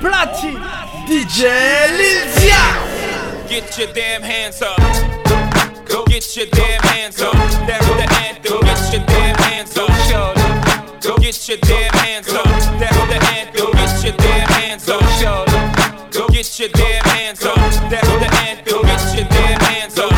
platine, DJ Lilzia. Get your damn hands up. Go get your damn hands up. That's the anthem. Get your damn hands up. Go get your damn hands up. That's the anthem. Get your damn hands up. Go get your damn hands up. That's the anthem. Get your damn hands up.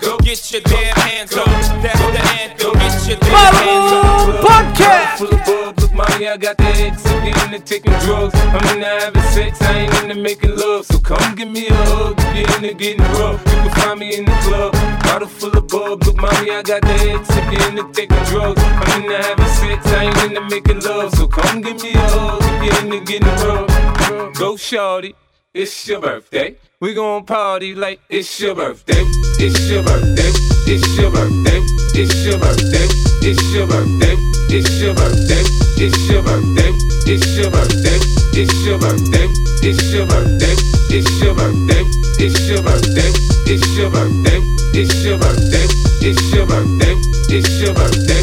Go get your damn hands up. That's the anthem. Get your damn hands up. Podcast. Mommy, I got the X. I'm into taking drugs. I'm into having sex. I ain't into making love. So come give me a hug. If you're into getting rough, you can find me in the club. Bottle full of bub, look, mommy, I got the X. If you're into taking drugs, I'm into having sex. I ain't into making love. So come give me a hug. If you're into getting rough, go shorty. It's your birthday. We gon' party like it's your birthday. It's your birthday. It's your birthday. It's your birthday. It's your birthday. It's your birthday. It's your birthday. It's your birthday. It's your birthday. It's your birthday. It's your birthday. It's your birthday. It's your birthday. It's your birthday. It's your birthday. It's your birthday.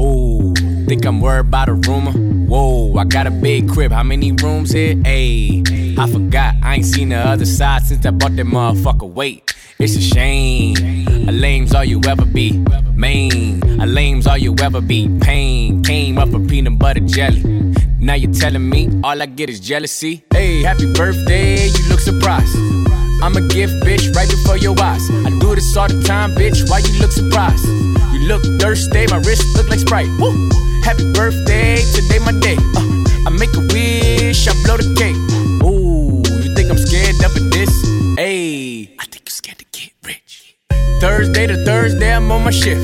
Ooh, think I'm worried about a rumor. Whoa, I got a big crib. How many rooms here? Ayy, I forgot. I ain't seen the other side since I bought that motherfucker. Wait, it's a shame. A lame's all you ever be. Main, a lame's all you ever be. Pain came up from peanut butter jelly. Now you're telling me all I get is jealousy. Hey, happy birthday, you look surprised. I'm a gift, bitch, right before your eyes. I do this all the time, bitch. Why you look surprised? You look thirsty, my wrist look like Sprite. Woo! Happy birthday, today my day. Uh, I make a wish, I blow the cake. Ooh, you think I'm scared of this? Thursday to Thursday, I'm on my shift.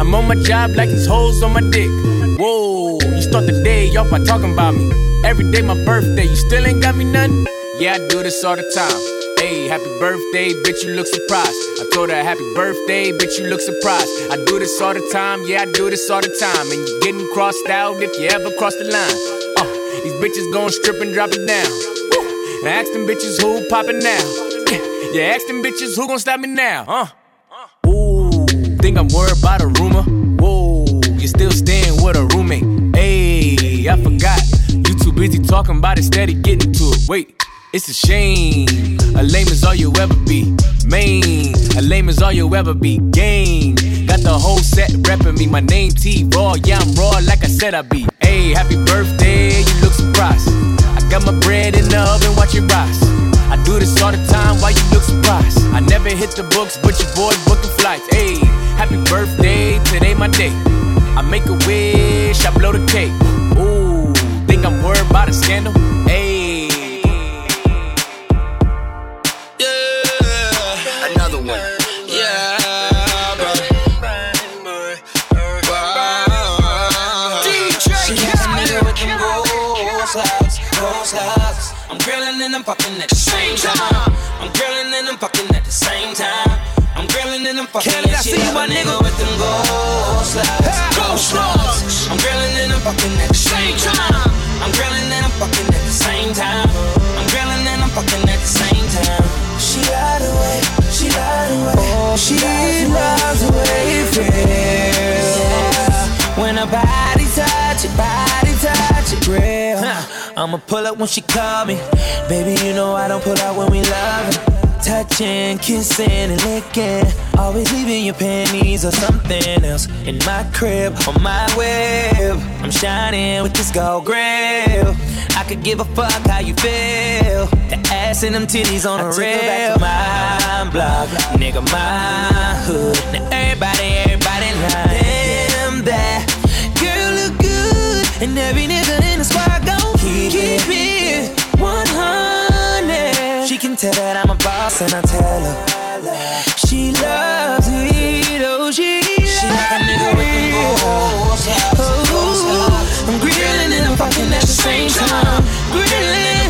I'm on my job like these hoes on my dick. Whoa, you start the day off by talking about me. Every day my birthday, you still ain't got me nothing? Yeah, I do this all the time. Hey, happy birthday, bitch, you look surprised. I told her happy birthday, bitch, you look surprised. I do this all the time, yeah, I do this all the time. And you getting crossed out if you ever cross the line. Uh, these bitches gon' strip and drop it down. Woo. I ask them bitches who poppin' now. Yeah, ask them bitches who gon' stop me now, huh? Ooh, think I'm worried about a rumor? Whoa, you still staying with a roommate? Hey, I forgot. You too busy talking about it, steady getting to it. Wait. It's a shame. A lame is all you ever be. Main. A lame is all you ever be. Game. Got the whole set reppin' me. My name T Raw. Yeah, I'm raw like I said I'd be. Hey, happy birthday. You look surprised. I got my bread in the oven, watch it rise. I do this all the time, why you look surprised? I never hit the books, but your boy booking flights. Hey, happy birthday, today my day. I make a wish, I blow the cake. Ooh, think I'm worried about a scandal? Hey. And I'm fucking at the same time. I'm grilling and I'm fucking at the same time. I'm grilling and I'm fucking Kelly, I and she see got my a nigga with them ghost eyes, ghost eyes. I'm grilling and I'm fucking at the same time. I'm grilling and I'm fucking at the same time. I'm grilling and I'm fucking at the same time. She lied away, she lied away, oh, she loves I'ma pull up when she call me. Baby, you know I don't pull out when we loving. Touching, kissing, and licking. Always leaving your panties or something else in my crib on my web. I'm shining with this gold grill. I could give a fuck how you feel. The ass and them titties on the rail. Back to my block, nigga, my hood. Now everybody, everybody lying. Damn that girl look good, and every nigga 100. Can tell that I'm a boss, and I tell her she loves it. Oh, she, she like a nigga with them goals. Oh, I'm grilling and I'm fucking at the same time. Grilling,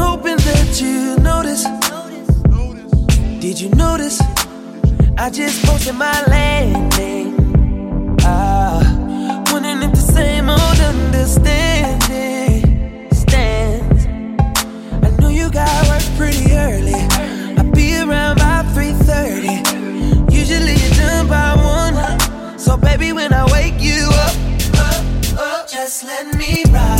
hoping that you notice. Did you notice? I just posted my landing. Ah, wondering if the same old understanding stands. I know you got work pretty early. I'll be around by 3:30. Usually you're done by one. So baby, when I wake you up, up, up, just let me ride.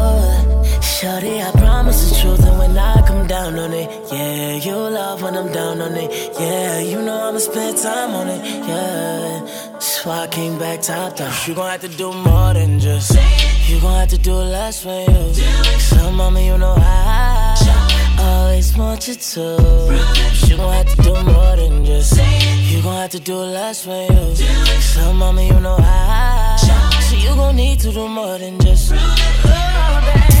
always want you love when I'm down on it, yeah, you know I'ma Spend time on it. Yeah. Swalking back time. You gon' have to do more than just. You gon' have to do less for you. So, mama, you know I. So, you to You gon' need to do more than just. You gon' have to do less for you So mama you know. I. So, you gon' need to do more than just. Said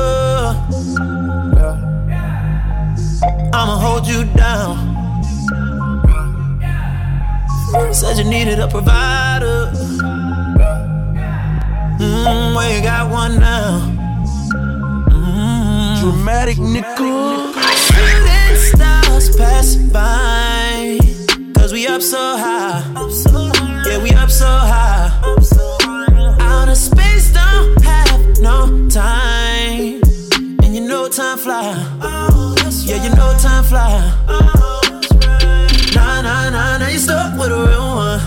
Said you needed a provider. Mmm, well, you got one now. Mm. Dramatic nickel. Shooting stars pass by. Cause we up so high. Yeah, we up so high. Outer space don't have no time. And you know time fly. Yeah, you know time fly. Stuck with a real one.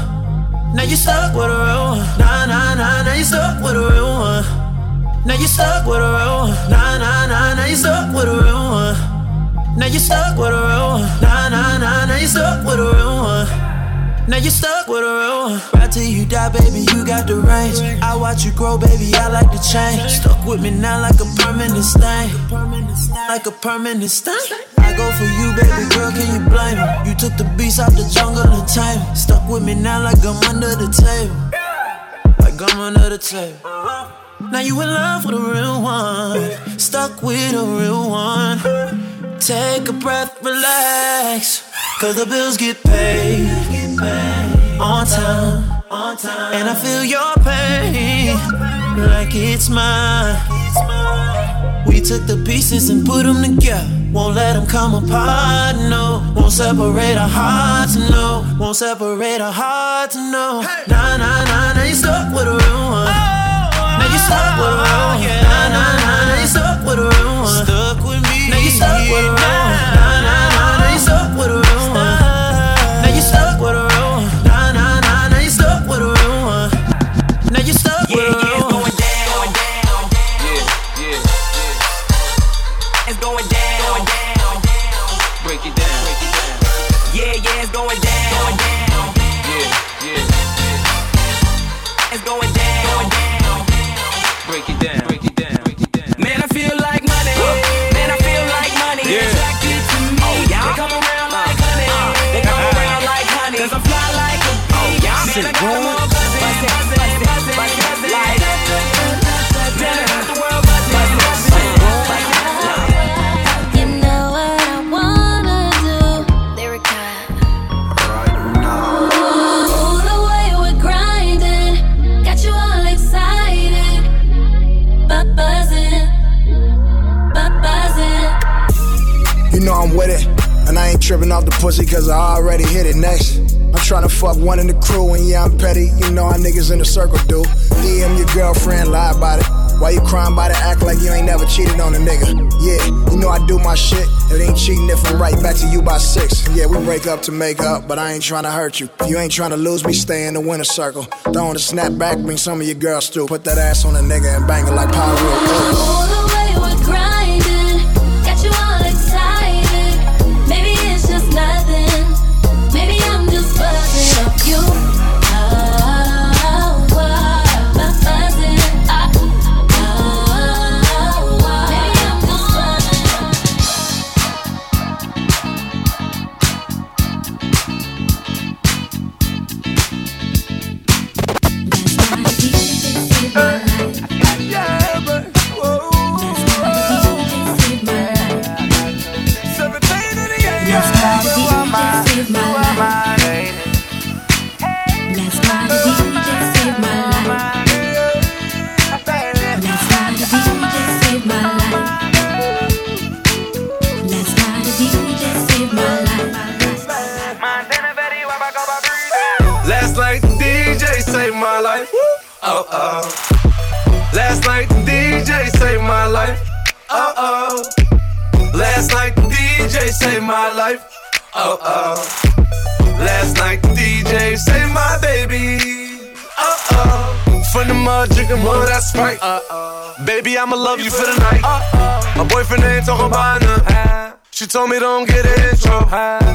Now you stuck with a real one. Nah, nah, nah, now you stuck with a real one. Now you stuck with a real one. Nah, nah, nah, now you stuck with a real one. Now you stuck with a real one. Nah, nah, nah, now you stuck with a real one. Now you stuck with a real one. Right till you die, baby, you got the range. I watch you grow, baby, I like the change. Stuck with me now like a permanent stain. Like a permanent stain. I go for you, baby girl, can you blame me? You took the beast out the jungle and tame Stuck with me now like I'm under the table. Like I'm under the table. Now you in love with a real one. Stuck with a real one. Take a breath, relax. Cause the bills get paid. On time. On time. And I feel your pain like it's mine. We took the pieces and put them together. Won't let them come apart, no. Won't separate our hearts, no. Won't separate our hearts, no. Nah, nah, nah, now you stuck with a real one. Now you stuck with a real one. Nah, nah, nah, now you stuck with a real one. Stuck with me. Now you stuck with a real one. Nah, nah, nah, now you stuck with a real one. Tripping off the pussy cause I already hit it next. I'm tryna fuck one in the crew and yeah, I'm petty. You know how niggas in the circle do. DM your girlfriend, lie about it. Why you crying about it? Act like you ain't never cheated on a nigga. Yeah, you know I do my shit. It ain't cheating if I'm right back to you by six. Yeah, we break up to make up, but I ain't tryna hurt you. If you ain't tryna lose me, stay in the winner circle. Throwing a snap back, bring some of your girls through. Put that ass on a nigga and bang it like power Oh oh. Last night the DJ saved my life. Oh oh. Last night the DJ saved my life. Oh oh. Last night the DJ saved my baby. Oh oh. From the mud, drinking mud, that's right. Uh oh. Baby, I'ma love you for the night. Uh oh. My boyfriend ain't talking about none. She told me don't get an intro.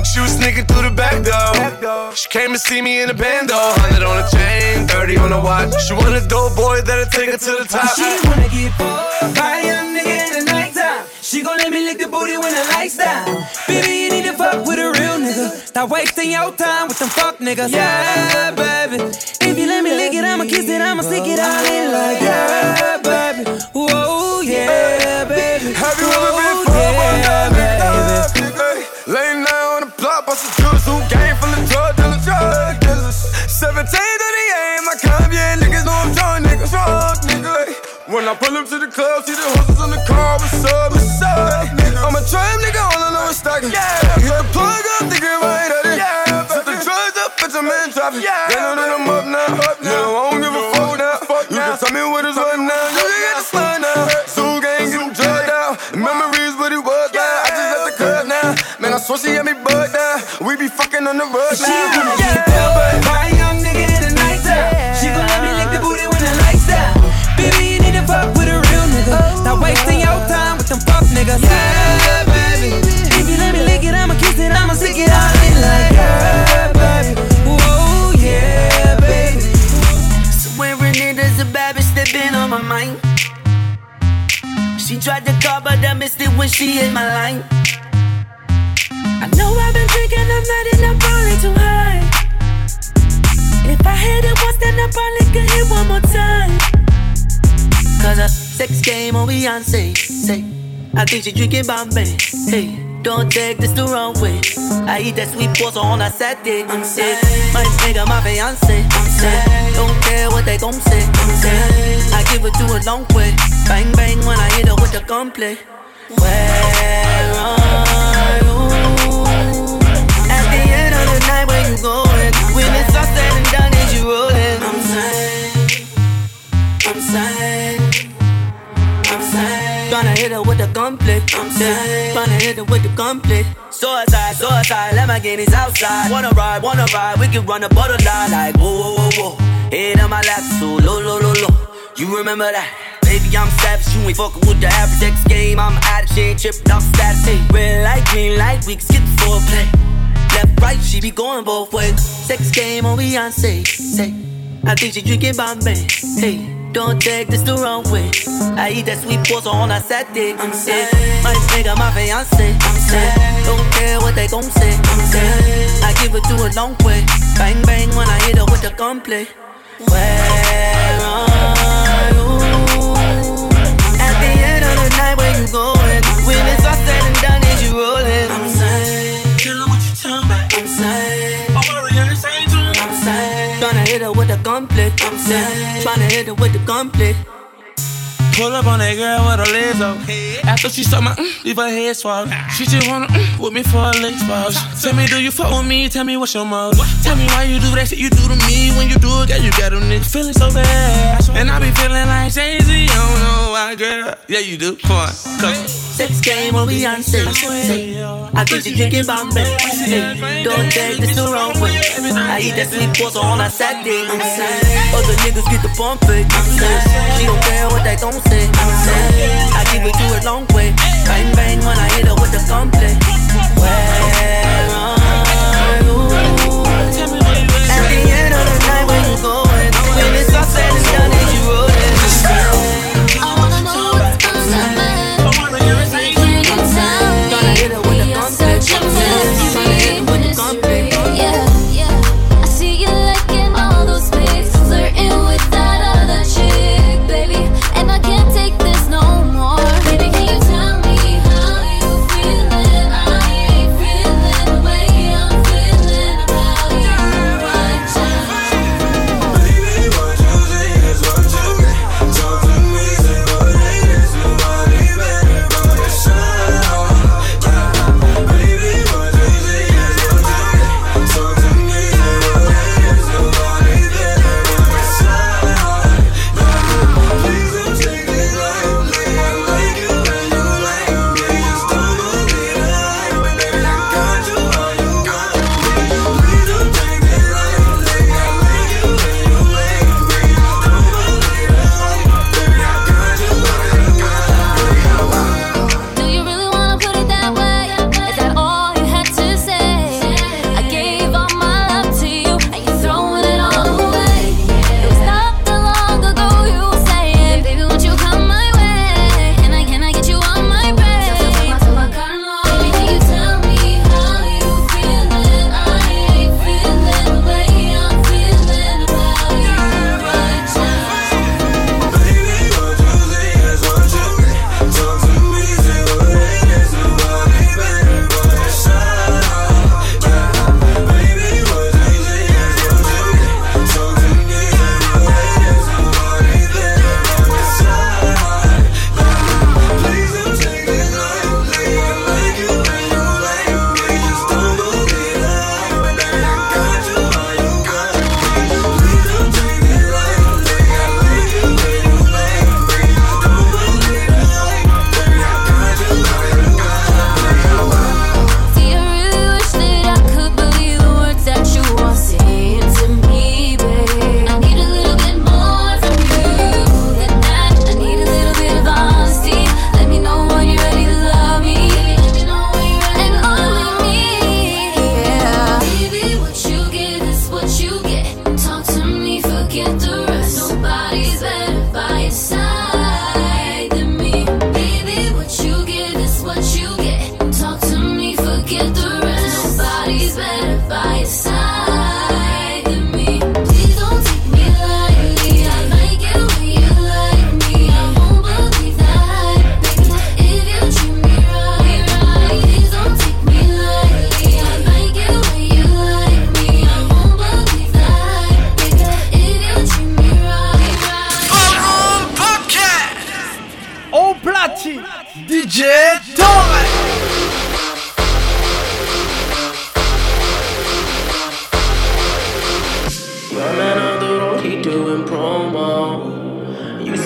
She was sneaking through the back door. She came to see me in a bando. 100 on the chain, 30 on the watch. She want a dope boy that'll take her to the top. She wanna get fucked by a young nigga in the nighttime. She gon' let me lick the booty when the lights down. Baby, you need to fuck with a real nigga. Stop wasting your time with them fuck niggas. Yeah, baby. If you let me lick it, I'ma kiss it, I'ma stick it all in like yeah, 17 to the aim, I come, yeah, niggas know I'm drunk, niggas, drunk, nigga. When I pull up to the club, see the horses in the car, what's up, what's up, nigga? I'm a trap nigga, all I know is stacking. Yeah, hit the plug up, nigga, right at it. Yeah, set the drugs up, bitch, I'm in traffic. Yeah, they know that I'm up now. up now. Yeah, I don't give a fuck now. Fuck You can tell me what is right now. You can get the slide now. Soul gang, get them drugged out. Memories, what it was now. I just left the club now. Man, I swear she got me bugged down. We be fucking on the road now. Fuck niggas. Yeah, baby. If you let me lick it, I'ma kiss it, I'ma stick it all in like yeah, baby. Whoa, yeah, baby. Swearing it is a bad bitch that been on my mind. She tried to call, but I missed it when she hit my line. I know I've been drinking, I'm not in, I'm probably too high. If I hit it once, then I probably could hit one more time. Cause a sex game oh, on Beyonce. Say, I think she drinking Bombay. Hey, don't take this the wrong way. I eat that sweet pasta on a Saturday. I'm sick. My nigga, my fiance. I'm sick. Don't care what they gon' say. I'm. I give it to a long way. Bang bang when I hit her with the gunplay. Where are the. I'm sad. Tryna hit her with the gunplay. Suicide, suicide, Lamborghinis outside. Wanna ride, wanna ride, we can run a borderline like whoa, whoa, whoa, whoa. Head on my lap, so low, low, low, low. You remember that? Baby, I'm savage, you ain't fucking with the average X game. I'm addict, she ain't tripping off status. Hey, red light, green light, we can skip the foreplay. Left, right, she be going both ways. Sex game oh, on Beyonce. Say, I think she drinking Bombay. Hey, don't take this the wrong way. I eat that sweet pasta on a Saturday. I'm sad. My nigga, my fiance. I'm sad. Don't care what they gon' say. I'm sad. I give it to a long way. Bang bang when I hit her with the gunplay. Where are you? At the end of the night, where you going? When it's all said gunplay. I'm. Tryna hit her with the gunplay. Pull up on that girl with her legs up. After she saw my mm, leave her head swab. She just wanna mm, with me for a leg swab. Tell me, do you fuck with me? Tell me what's your mode. Tell me why you do that shit you do to me. When you do it, girl, you got them niggas feeling so bad. And I be feeling like Jay Z. I don't know why, girl. Yeah, you do. Come on, cause. Sex game on Beyonce. Say, I think she drinking Bombay. Hey, don't take this the wrong way. I eat that sweet pasta on a Saturday. I'm sad. Other niggas get the bump it. She don't care what they gon' say. I'm sad. I give it to a long way. Bang bang when I hit her with the gunplay. Where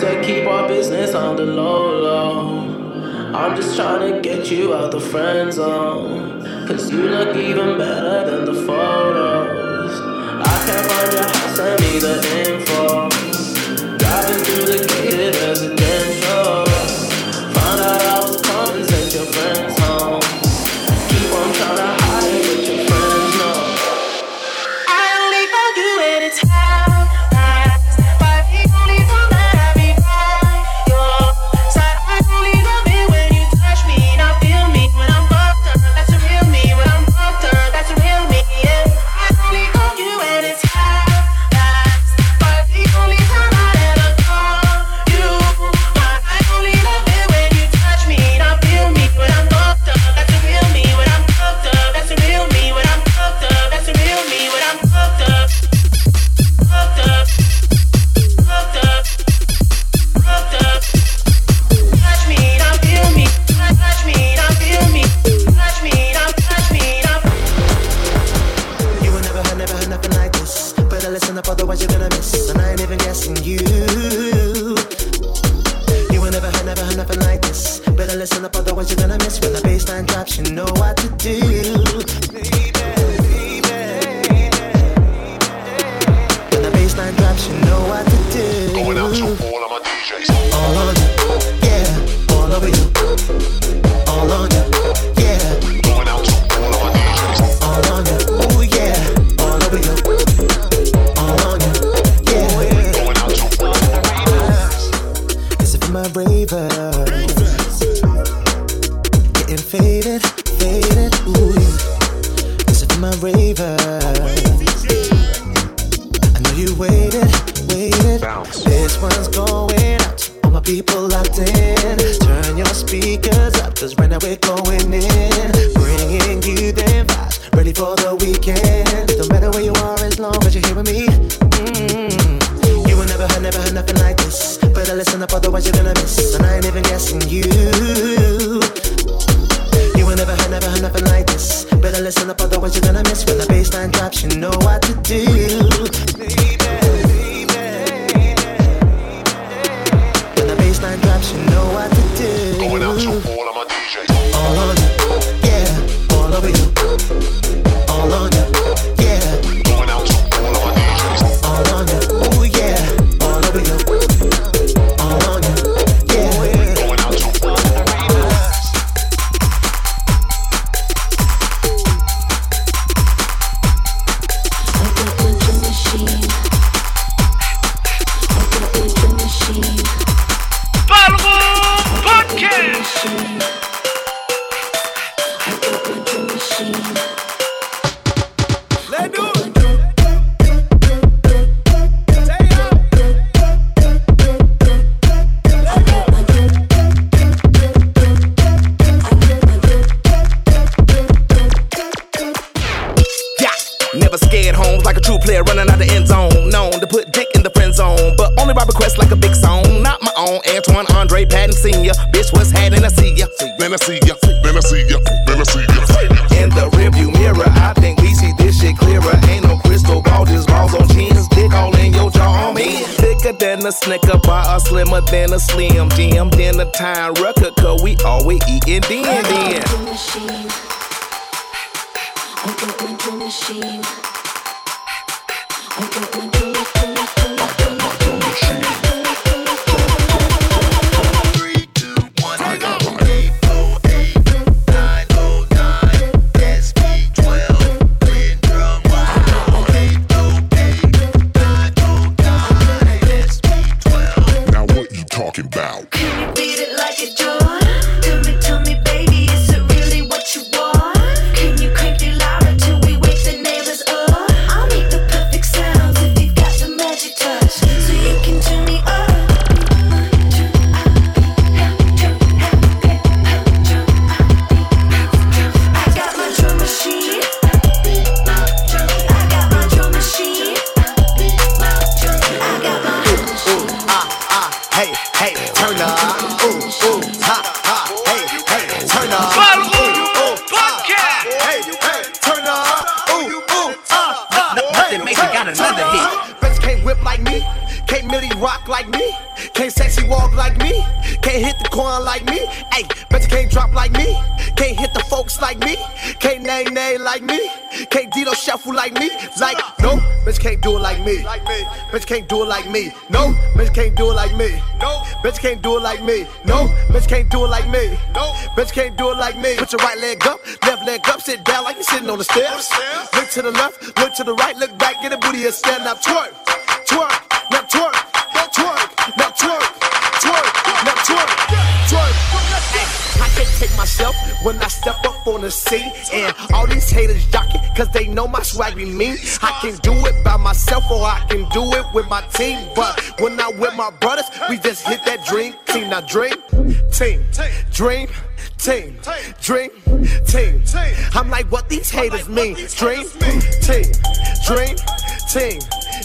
said keep our business on the low low. I'm just trying to get you out the friend zone. Cause you look even better than the photos. I can't find your house, send me the info. you know what to do. Going out to all of my DJs. All of you, yeah, all of you. Like me. Can't name name like me. Can't Dino shuffle like me. Like, no, bitch can't do it like me. Bitch can't do it like me. No, bitch can't do it like me. No, bitch can't do it like me. No, bitch can't do it like me. No, bitch can't do it like me. Put your right leg up, left leg up, sit down like you're sitting on the stairs. Look to the left, look to the right, look back, get a booty and stand up, twerk, twerk, now twerk, can't take myself when I step up on the scene. And all these haters jockey, cause they know my swag be mean. I can do it by myself or I can do it with my team. But when I'm with my brothers, we just hit that dream team. Now dream, team, dream. Team, dream, team. I'm like, what these haters mean? Dream, team, dream, team,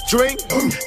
dream,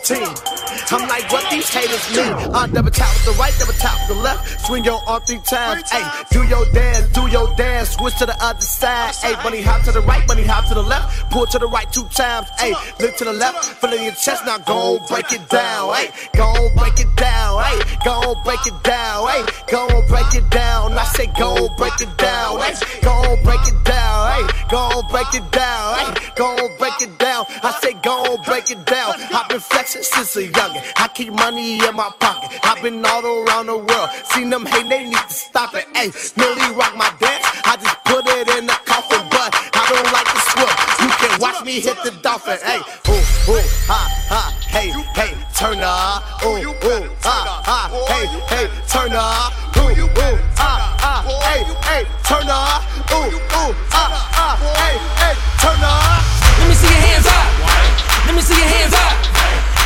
team. I'm like, what these haters mean? Uh, double tap with the right, double tap with the left. Swing your arm three times. Hey, do your dance, do your dance. Switch to the other side. Hey, bunny hop to the right, bunny hop to the left. Pull to the right two times. Hey, look to the left, fill in your chest. Now go break it down. Hey, go break it down. Hey, go break it down. Hey, go break it down. I say go break it down. Hey, go break it down. Hey, go break it down. Hey, go break it down. I say go break it down. I've been flexing since a youngin'. I keep money in my pocket. I've been all around the world. Seen them hate, they need to stop it. Hey, Milly Rock my dance. I just put it in the coffin, but I don't like to swim. You can watch me hit the dolphin. Hey, ooh, ooh, ha, ha, hey, hey, turn up. Ooh, ooh, ha, ha, hey, hey, turn up. Ooh, ooh, ha, ha, hey, hey, turn up. Ooh, ooh, ha, ha, hey, hey, turn up. Let me see your hands up. Let me see your hands up.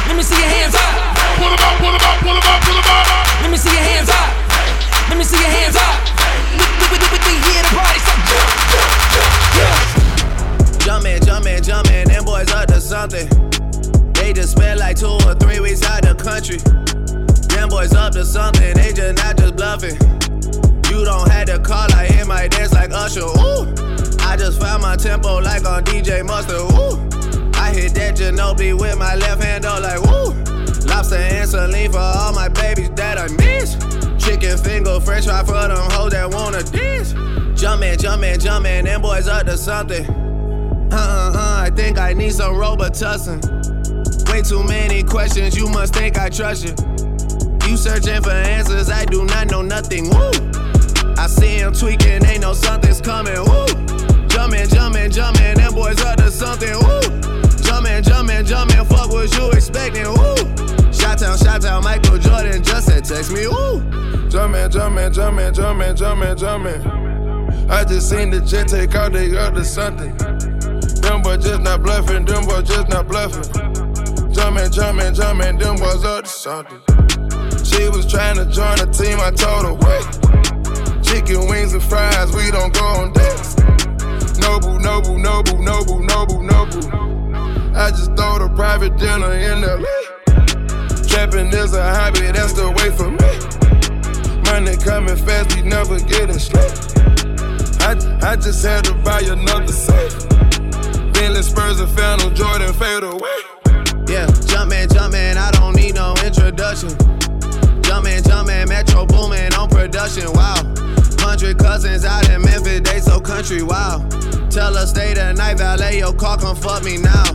Let me see your hands up. Pull them up, pull them up, pull them up, pull them up. Let me see your hands up. Let me see your hands up. We, we, we, we, we here to party, so jump, jump, jump, jump. Jumpin', jumpin', jumpin', them boys up to something. They just spent like two or three weeks out the country. Them boys up to something, they just not just bluffing. You don't have to call, I hear my dance like Usher. Ooh, I just found my tempo like on DJ Mustard. Ooh, I hit that Ginobili with my left hand, oh like woo. Lobster and saline for all my babies that I miss. Chicken finger, french fry for them hoes that wanna dance. Jumpin', jumpin', jumpin', them boys up to something. Uh uh uh, I think I need some Robitussin. Way too many questions, you must think I trust you. You searching for answers, I do not know nothing. Woo! I see him tweaking, they know something's coming. Woo! Jumpin', jumpin', jumpin', them boys up to something. Woo! Jumpin', jumpin', jumpin', fuck what you expecting. Woo! Shot town, shot town, Michael Jordan just said text me. Woo! Jumpin', jumpin', jumpin', jumpin', jumpin', jumpin'. I just seen the jet take out, they up to something. Them boys just not bluffing, them boys just not bluffing. Jumpin', jumpin', jumpin', them boys up to something. She was trying to join the team, I told her wait. Chicken wings and fries, we don't go on dates. Noble, noble, noble, noble, noble, noble. I just throw the private dinner in the LA. Trapping is a hobby, that's the way for me. Money coming fast, we never getting straight. I, I just had to buy another safe. Bentley Spurs and Phantom Jordan fade away. Yeah, jumpin', jumpin', I don't need no introduction. Jumpin', jumpin', Metro Boomin' on production, wow. Hundred cousins out in Memphis, they so country, wow. Tell her stay the night, valet your car, come fuck me now.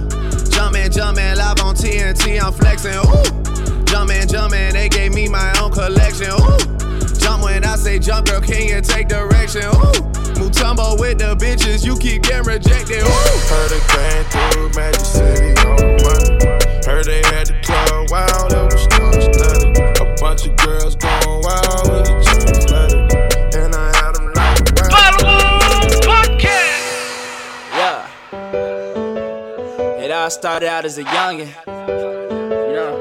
Jumpin', jumpin', live on TNT, I'm flexin', ooh. Jumpin', jumpin', they gave me my own collection, ooh. Jump when I say jump, girl, can you take direction, ooh. Mutombo with the bitches, you keep getting rejected, ooh. Heard it came through Magic City oh, on money. Heard they had the club wild, it was started out as a youngin'. You know.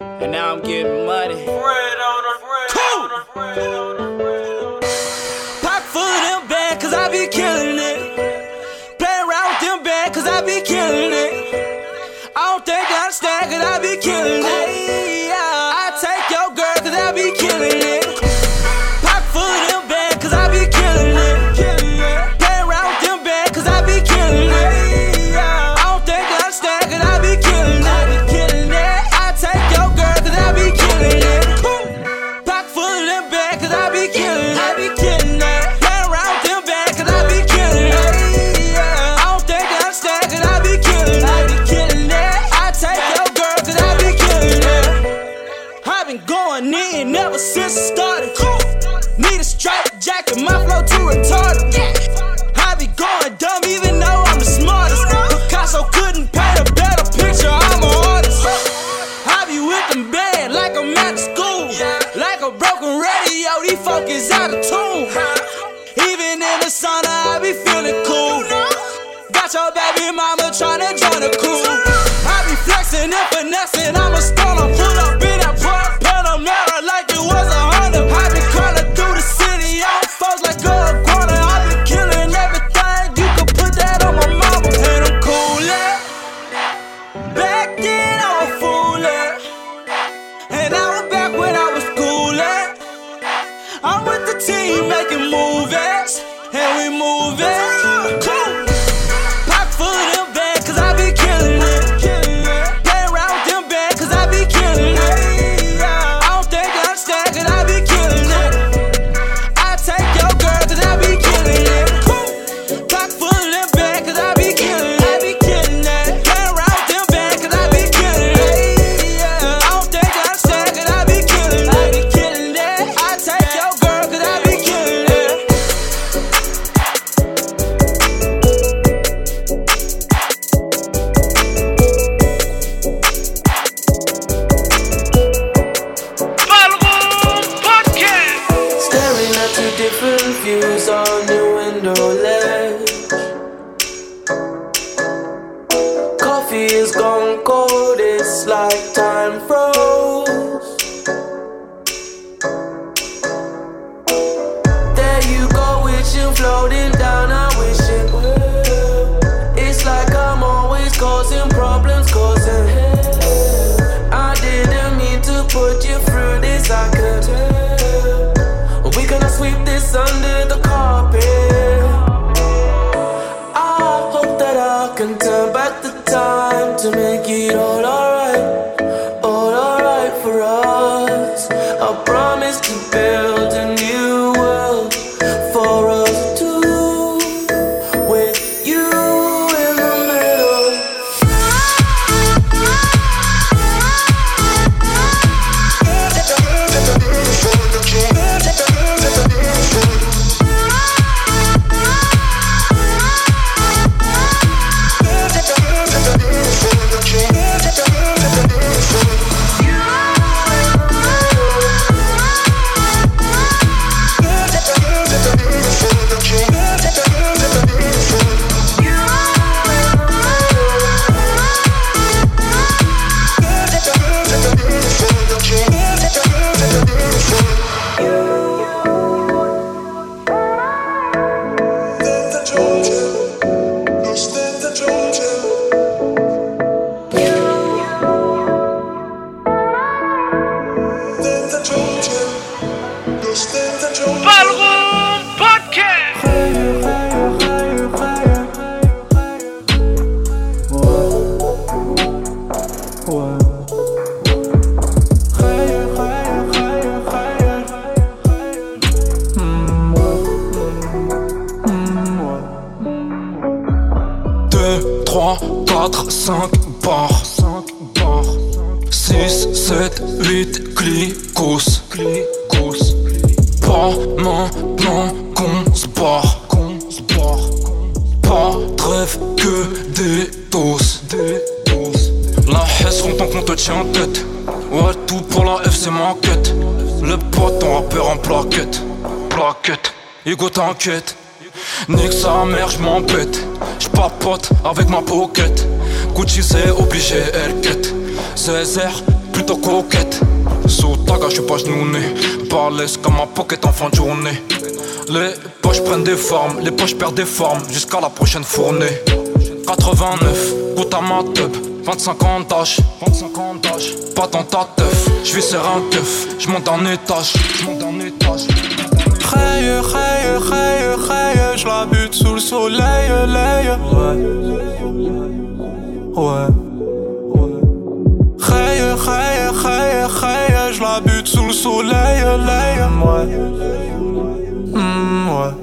And now I'm getting money. Pocket full of them bad, cause I be killing it. Play around with them bad, cause I be killing it. I don't think I stand, cause I be killing it. been going in ever since it started. Need a striped jacket, my flow too retarded. I be going dumb even though I'm the smartest. Picasso couldn't paint a better picture, I'm an artist. I be with them bad like I'm at school. Like a broken radio, these folk is out of tune. Even in the sun, I be feeling cool. Got your baby mama tryna join the crew. I be flexing and finessing. chute. Nique sa mère, j'm'en pète. J'papote avec ma poquette. Gucci c'est obligé, elle quête. Césaire, plutôt coquette. Sous taga, j'suis pas genouné. Balèze comme ma pocket en fin de journée. Les poches prennent des formes, les poches perdent des formes. Jusqu'à la prochaine fournée. 89, goutte à ma tub. 25 ans d'âge, Pas dans ta teuf, j'vis serrer un teuf. J'monte en étage, j'monte en étage effrayé, je la bute sous le soleil, lay, ouais. Ouais. Hey, hey, hey, je la bute sous le soleil, lay, hmm, ouais. Mm, ouais.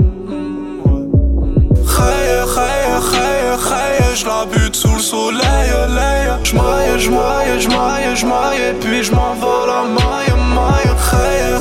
Hey, hey, hey, hey, je la bute sous le soleil, lay. J'maille, j'maille, j'maille, j'maille, puis j'm'envole à maille, maille, hey.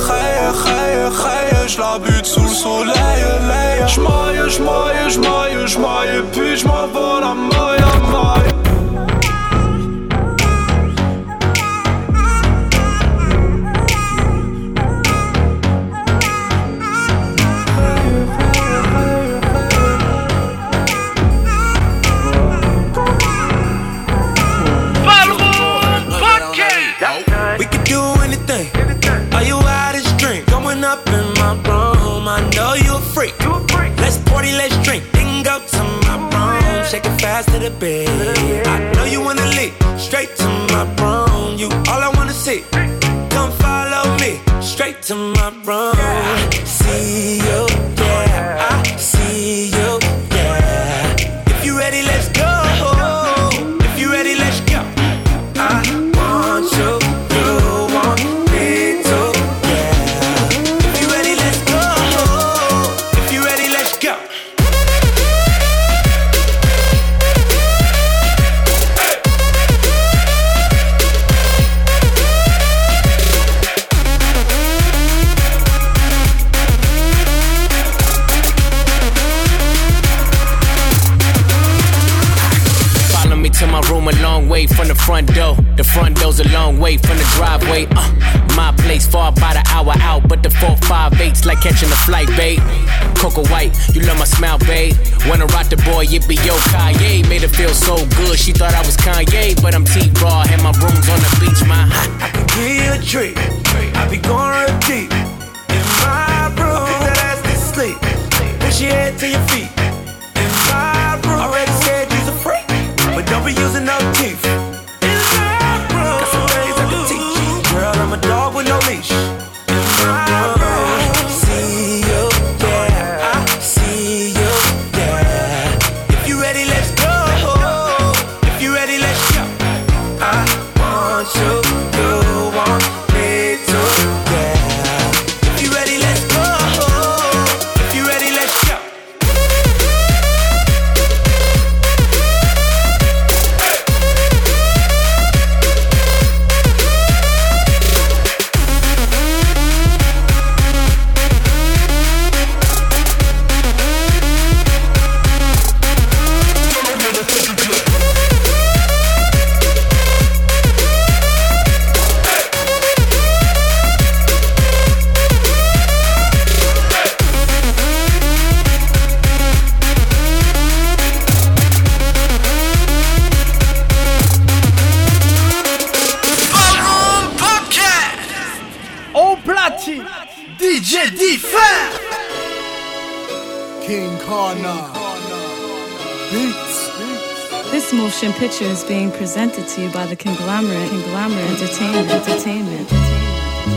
Motion picture is being presented to you by the conglomerate, conglomerate entertainment, entertainment.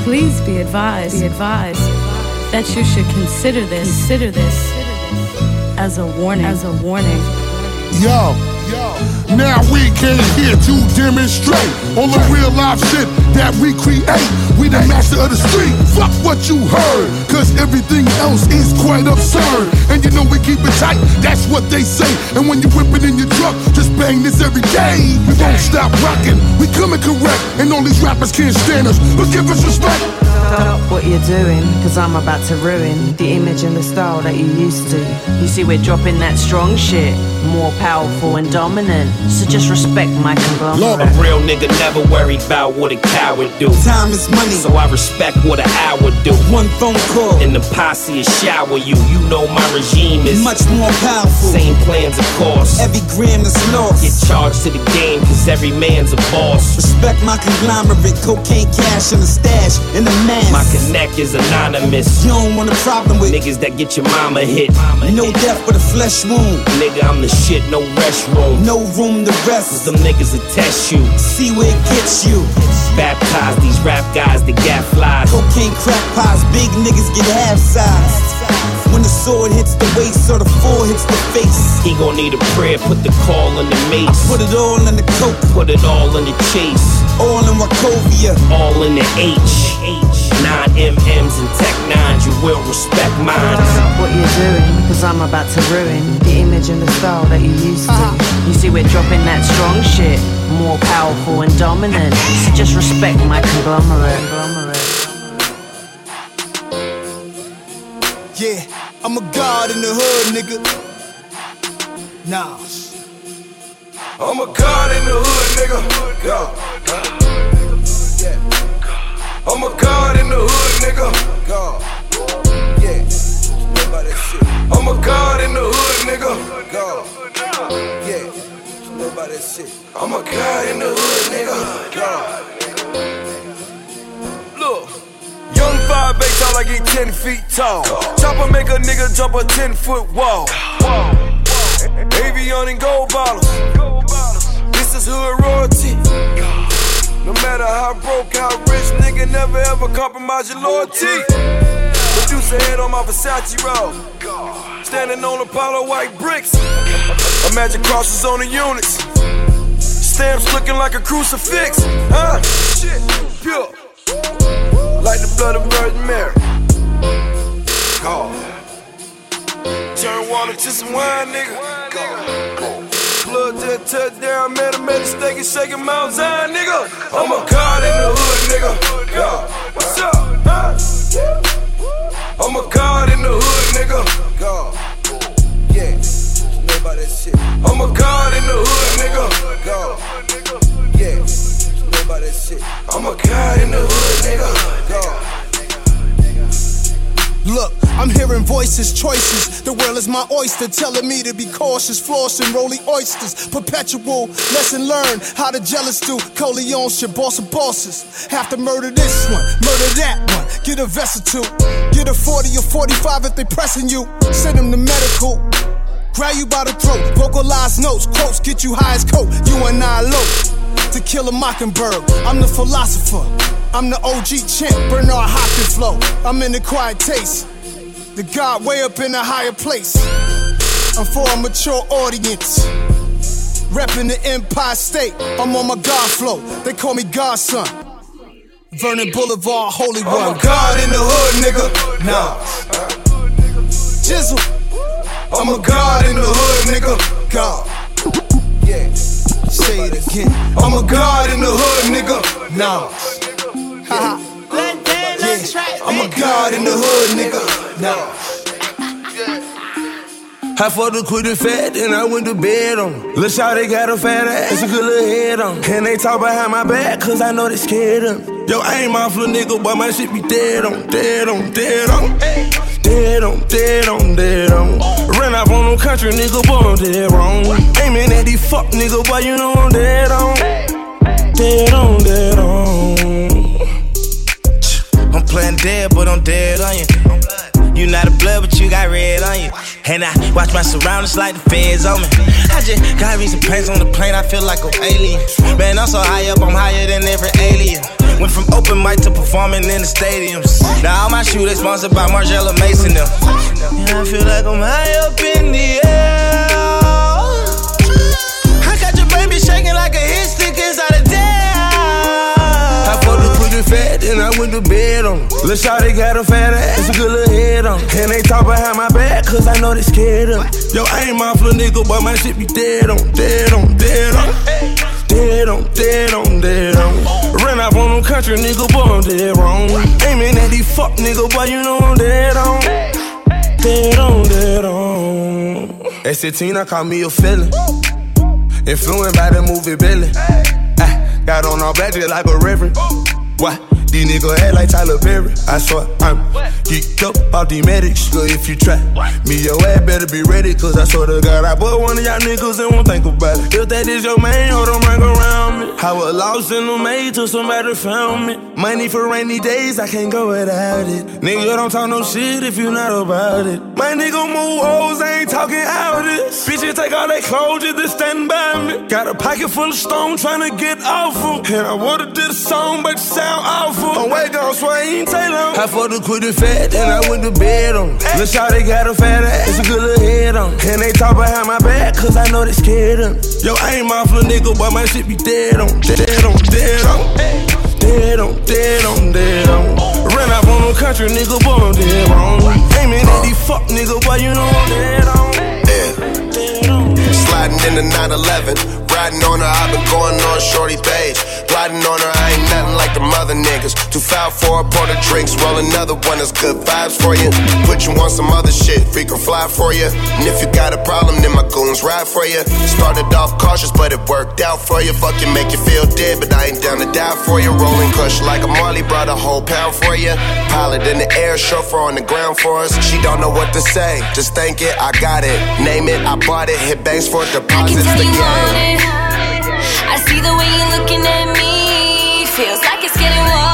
Please be advised, be advised that you should consider this, consider this as a warning, as a warning. Yo, now we came here to demonstrate all the real life shit that we create. We the master of the street. Fuck what you heard, cause everything else is quite absurd. And you know we keep it tight, that's what they say. And when you whip it in your truck, just bang this every day. We won't stop rocking, we coming correct. And all these rappers can't stand us, but give us respect. Stop what you're doing, cause I'm about to ruin the image and the style that you used to. You see, we're dropping that strong shit, more powerful and dominant. So just respect my conglomerate. A real nigga never worry about what a coward do. Time is money. So I respect what an hour do. One phone call. And the posse is shower you. You know my regime is much more powerful. Same plans, of course. Every gram is lost. Get charged to the game, cause every man's a boss. Respect my conglomerate, cocaine cash in the stash, in the My connect is anonymous. You don't want a problem with niggas that get your mama hit. No death but a flesh wound. Nigga, I'm the shit, no restroom. No room to rest. Them niggas will test you. See where it gets you. Baptize these rap guys that gat flies. Cocaine crack pies, big niggas get half sized. When the sword hits the waist or the four hits the face. He gon' need a prayer, put the call in the mace. I put it all in the coke. Put it all in the chase. All in Wachovia. All in the H. Nine MMs and Tech Nines, you will respect mine. Stop what you're doing, cause I'm about to ruin the image and the style that you used to. You see, we're dropping that strong shit, more powerful and dominant. So just respect my conglomerate. Yeah, I'm a god in the hood, nigga. Nah. I'm a god in the hood, nigga. God. Yeah. I'm a god in the hood, nigga. God. Yeah. Know about that shit. I'm a god in the hood, nigga. God. Yeah. About that shit. I'm a god in the hood, nigga. God. Look. Young 5 8 tall, like he 10 feet tall. Chopper make a nigga jump a 10 foot wall. Avion and gold bottles. This is hood royalty. No matter how broke, how rich, nigga, never ever compromise your loyalty. Producer head on my Versace robe. Standing on Apollo white bricks. Imagine crosses on the units. Stamps looking like a crucifix. Huh? Shit, pure. Like the blood of Virgin Mary. God. Turn water to some wine, nigga. God. Blood touchdown, man, I made a steak and shaking Mount Zion, nigga. I'm a god in the hood, nigga. God. What's up? Huh? I'm a god in the hood, nigga. God. Yeah. Know about that shit. I'm a god in the hood, nigga. God. Yeah. Know about that shit. I'm a god in the hood, nigga. God. Look, I'm hearing voices, choices. The world is my oyster, telling me to be cautious, flossing, rolling oysters. Perpetual lesson learned how the jealous do. Coleons, your boss of bosses. Have to murder this one, murder that one. Get a vessel too. Get a 40 or 45 if they pressing you. Send them to medical. Grab you by the throat, vocalize notes, quotes, get you high as coke. You and I low to kill a mockingbird. I'm the philosopher. I'm the OG champ, Bernard Hopkins flow. I'm in the quiet taste. The God way up in a higher place. I'm for a mature audience. Reppin' the Empire State. I'm on my God flow. They call me Godson. Vernon Boulevard, Holy oh One. I'm a god in the hood, nigga. Nah. Jizzle. Oh I'm a god in the hood, nigga. God. Yeah. Say it again. I'm a god in the hood, nigga. Nah. Haha. Yeah. I'm a god in the hood, nigga. Nah. I fucked the quit and fat, then I went to bed on. her. Lil' they got a fat ass, a good little head on. Can they talk behind my back, cause I know they scared of. Yo, I ain't my little nigga, but my shit be dead on, dead on, dead on. Dead on, dead on, dead on. Ran off on them country nigga, boy, I'm dead wrong. Aiming at these fuck nigga, boy, you know I'm dead on. Dead on, dead on. I'm playing dead, but I'm dead on you. You not a blood, but you got red on you. And I watch my surroundings like the feds on me. I just got me some pants on the plane, I feel like an alien. Man, I'm so high up, I'm higher than every alien. Went from open mic to performing in the stadiums. Now all my shoes sponsored by Margiela Mason them. And I feel like I'm high up in the air. I got your baby shaking like a hit stick inside a quick then I went to bed on. Lil' Shawty got a fat ass, a good little head on. Can they talk behind my back, cause I know they scared of. Yo, I ain't my little nigga, but my shit be dead on, dead on, dead on. Dead on, dead on, dead on. Ran off on them country nigga, boy, I'm dead wrong. Aiming at these fuck nigga, boy, you know I'm dead on. Dead on, dead on. At 16, I call me a feeling. Influenced by the movie Billy. I got on all black just like a reverend. Why? These niggas act like Tyler Perry. I swear I'm geeked up off these medics. Good if you try. Me, your ass better be ready. Cause I swear to God, I put one of y'all niggas and won't think about it. If that is your main, hold on, ring around me. I was lost in the maze till somebody found me. Money for rainy days, I can't go without it. Nigga, don't talk no shit if you not about it. My nigga move hoes, I ain't talking out this. Bitches take all their clothes just to stand by me. Got a pocket full of stone trying to get off of. And I did a song, but sound awful. I'm way gone, so I ain't take. I fucked the quit and fat, then I went to bed on. Lil' Shawty got a fat ass, a good little head on. And they talk behind my back, cause I know they scared me. Yo, I ain't my little nigga, but my shit be dead on, dead on, dead on. Dead on, dead on, dead on. Ran off on them country nigga, boy, I'm dead wrong. Aiming at these fuck nigga, boy, you know I'm dead on. Yeah. Sliding in the 911. Riding on her, I've been going on shorty page. Gliding on her, I ain't nothing like the mother niggas. Too foul for a pot of drinks. Roll another one that's good vibes for you. Put you on some other shit, freak or fly for you. And if you got a problem, then my goons ride for you. Started off cautious, but it worked out for you. Fucking make you feel dead, but I ain't down to die for you. Rolling crush like a Marley, brought a whole pound for you. Pilot in the air, chauffeur on the ground for us. She don't know what to say, just think it, I got it. Name it, I bought it. Hit banks for deposits, the game. I see the way you're looking at me. Feels like it's getting warmer.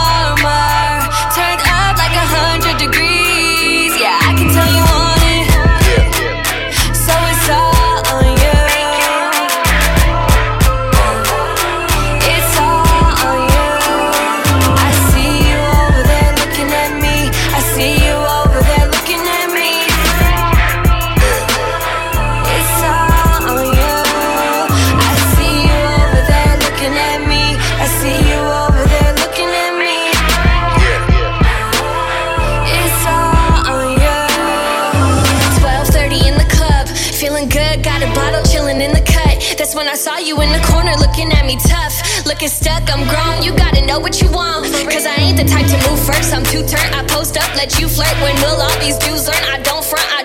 Looking stuck, I'm grown, you gotta know what you want. Cause I ain't the type to move first, I'm too turned. I post up, let you flirt. When will all these dudes learn? I don't front, I.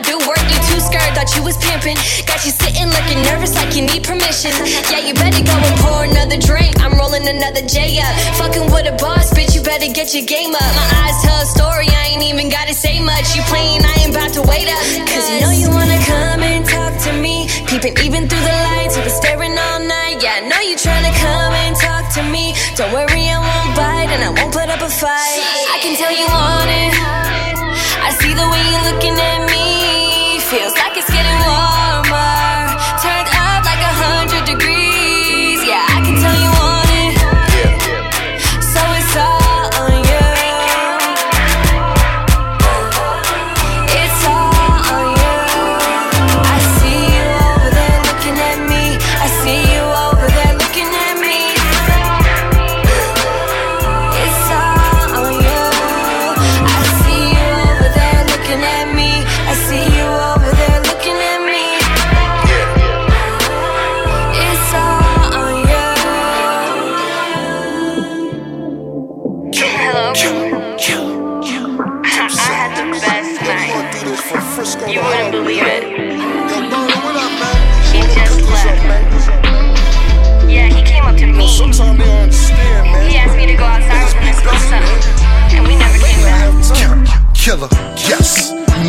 You too scared, thought you was pimping. Got you sitting looking nervous like you need permission. Yeah, you better go and pour another drink. I'm rolling another J up. Fucking with a boss, bitch, you better get your game up. My eyes tell a story, I ain't even gotta say much. You playing, I ain't about to wait up. Cause you know you wanna come and talk to me. Peeping even through the lights, you been staring all night. Yeah, I know you tryna come and talk to me. Don't worry, I won't bite and I won't put up a fight. I can tell you want it. I see the way you're looking at me. Feels like it's getting warmer.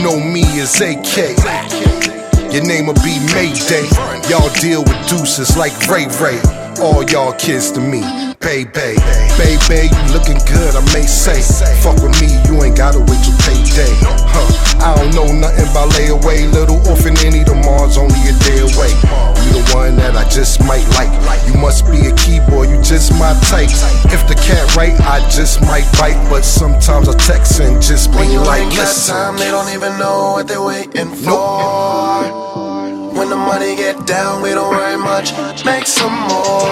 Know me as AK. Your name'll be Mayday. Y'all deal with deuces like Ray Ray. All y'all kids to me, baby. Baby, you looking good, I may say. Fuck with me, you ain't gotta wait till payday. Huh, I don't know nothing about layaway. Little orphan Annie, tomorrow's only a day that I just might like. You must be a keyboard, you just my type. If the cat right, I just might bite. But sometimes I text and just be When you like, ain't got listen. time, they don't even know what they're waiting for. When the money get down, we don't worry much. Make some more.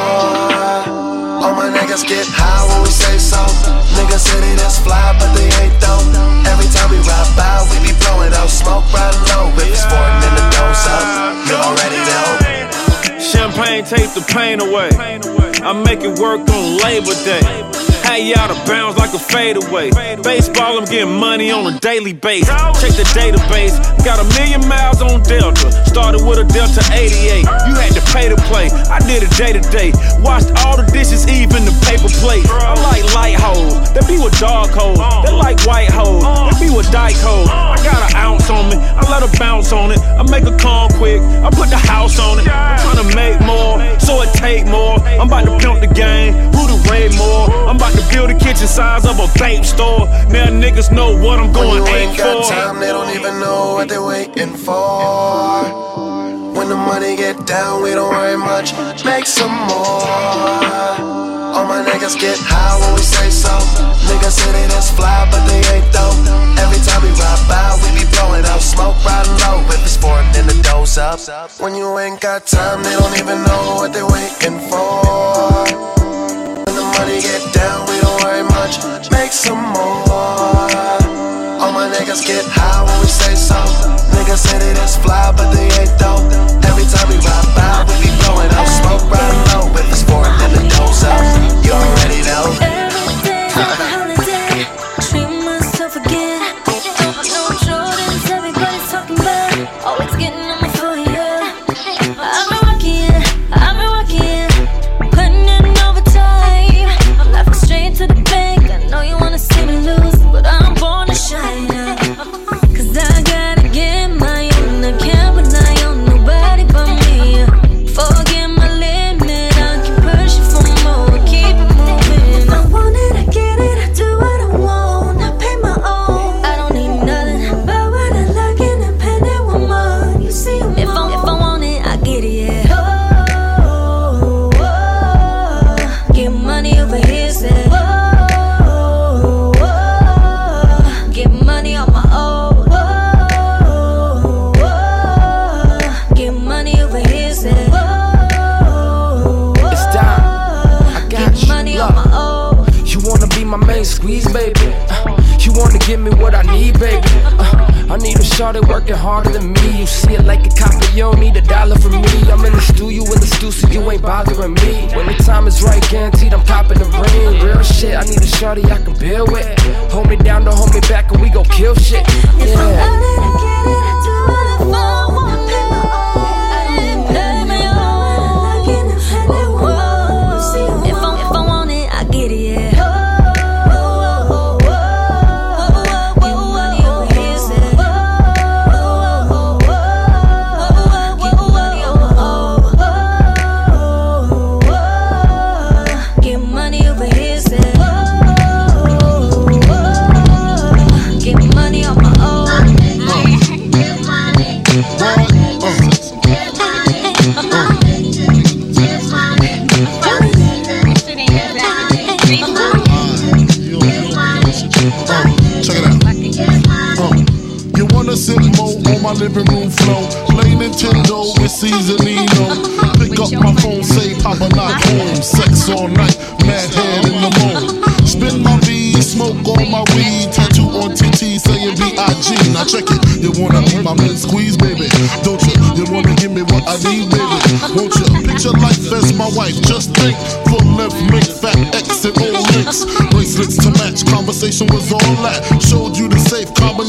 All my niggas get high when we say so. Niggas say they just fly, but they ain't though. Every time we ride by, we be blowing out smoke right low. It's sporting in the dose up, you already know. Champagne take the pain away. I make it work on Labor Day. You out of bounds like a fadeaway. Baseball, I'm getting money on a daily basis. Check the database. Got a million miles on Delta. Started with a Delta 88. You had to pay to play. I did it day to day. Washed all the dishes, even the paper plates. I like light hoes. They be with dark hoes. They like white hoes. They be with dyke hoes. I got an ounce on me. I let her bounce on it. I make her calm quick. I put the house on it. I'm trying to make more, so it take more. I'm about to pimp the game. Who to way more? I'm about to build a kitchen size of a vape store. Now niggas know what I'm When going you aim ain't got for. time, they don't even know what they're waiting for. When the money get down, we don't worry much. Make some more. All my niggas get high when we say so. Niggas say they just fly, but they ain't though. Every time we ride by, we be blowing out smoke riding low. If it's foreign, then the dose up. When you ain't got time, they don't even know what they're waiting for. The money get down, we don't worry much. Make some more. All my niggas get high when we say so. Niggas say they just fly, but they ain't though. Every time we ride by, we be blowing out smoke riding low. If it's foreign, then the dose up. You already know. Shorty working harder than me. You see it like a copy, you don't need a dollar from me. I'm in the stew, you in the stew, so you ain't bothering me. When the time is right, guaranteed I'm popping the ring. Real shit, I need a shorty I can build with. Hold me down, don't hold me back, and we gon' kill shit. Yeah. Living room flow. Play Nintendo with Seasonino. Pick up my phone, say Papa not home. Sex all night, mad head in the moon. Spin my V, smoke all my weed. Tattoo on TT saying B-I-G. Now check it, you wanna be my man squeeze, baby. Don't you? You wanna give me what I need, baby. Won't you? Picture life as my wife. Just think, full length, make fat X and O links. Bracelets to match, conversation was all that. Showed you the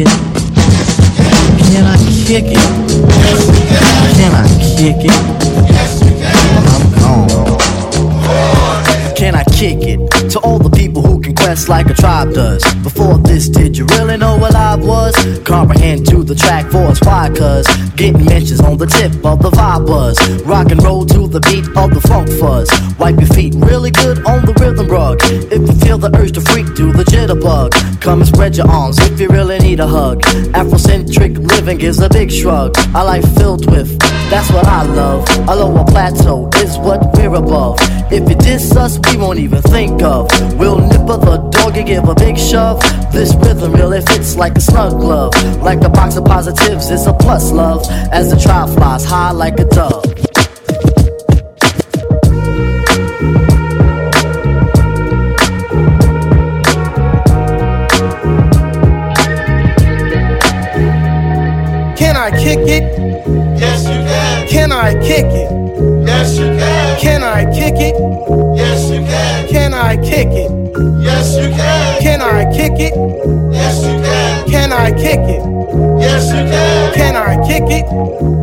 it? Can I kick it? Can I kick it? I'm gone. Can I kick it? To all the people who can quest like a tribe does. Before this, did you really know what I was? Comprehend to the track force, why? Cuz getting mentions on the tip of the vibe buzz. Rock and roll to the beat of the funk fuzz. Wipe your feet really good on the rhythm rug. If you feel the urge to freak, do the jitterbug. Come and spread your arms if you really need a hug. Afrocentric living is a big shrug. A life filled with, that's what I love. A lower plateau is what we're above. If you diss us, we won't even think of. We'll nipper the dog and give a big shove. This rhythm really fits like a snug glove. Like a box of positives, it's a plus love. As the trial flies high like a dove. Can I kick it? Yes, you can. Can I kick it? I kick it? Yes, you can. Can I kick it? Yes, you can. Can I kick it? Yes, you can. Can I kick it?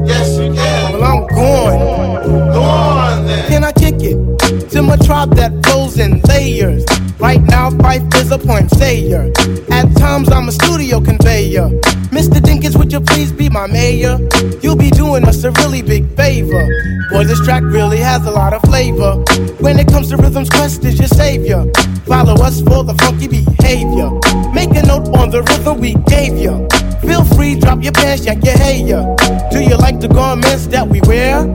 Yes, you can. Well, I'm going. Go on then. Can I kick it? To my tribe that flows in layers. Right now, Phife is a point sayer. At times, I'm a studio conveyor. Mr. Dinkins, would you please be my mayor? You'll be doing us a really big favor. Boy, this track really has a lot of flavor. When it comes to rhythms, Quest is your savior. Follow us for the funky behavior. Make a note on the rhythm we gave you. Feel free, drop your pants, yank your hair. Do you like the garments that we wear?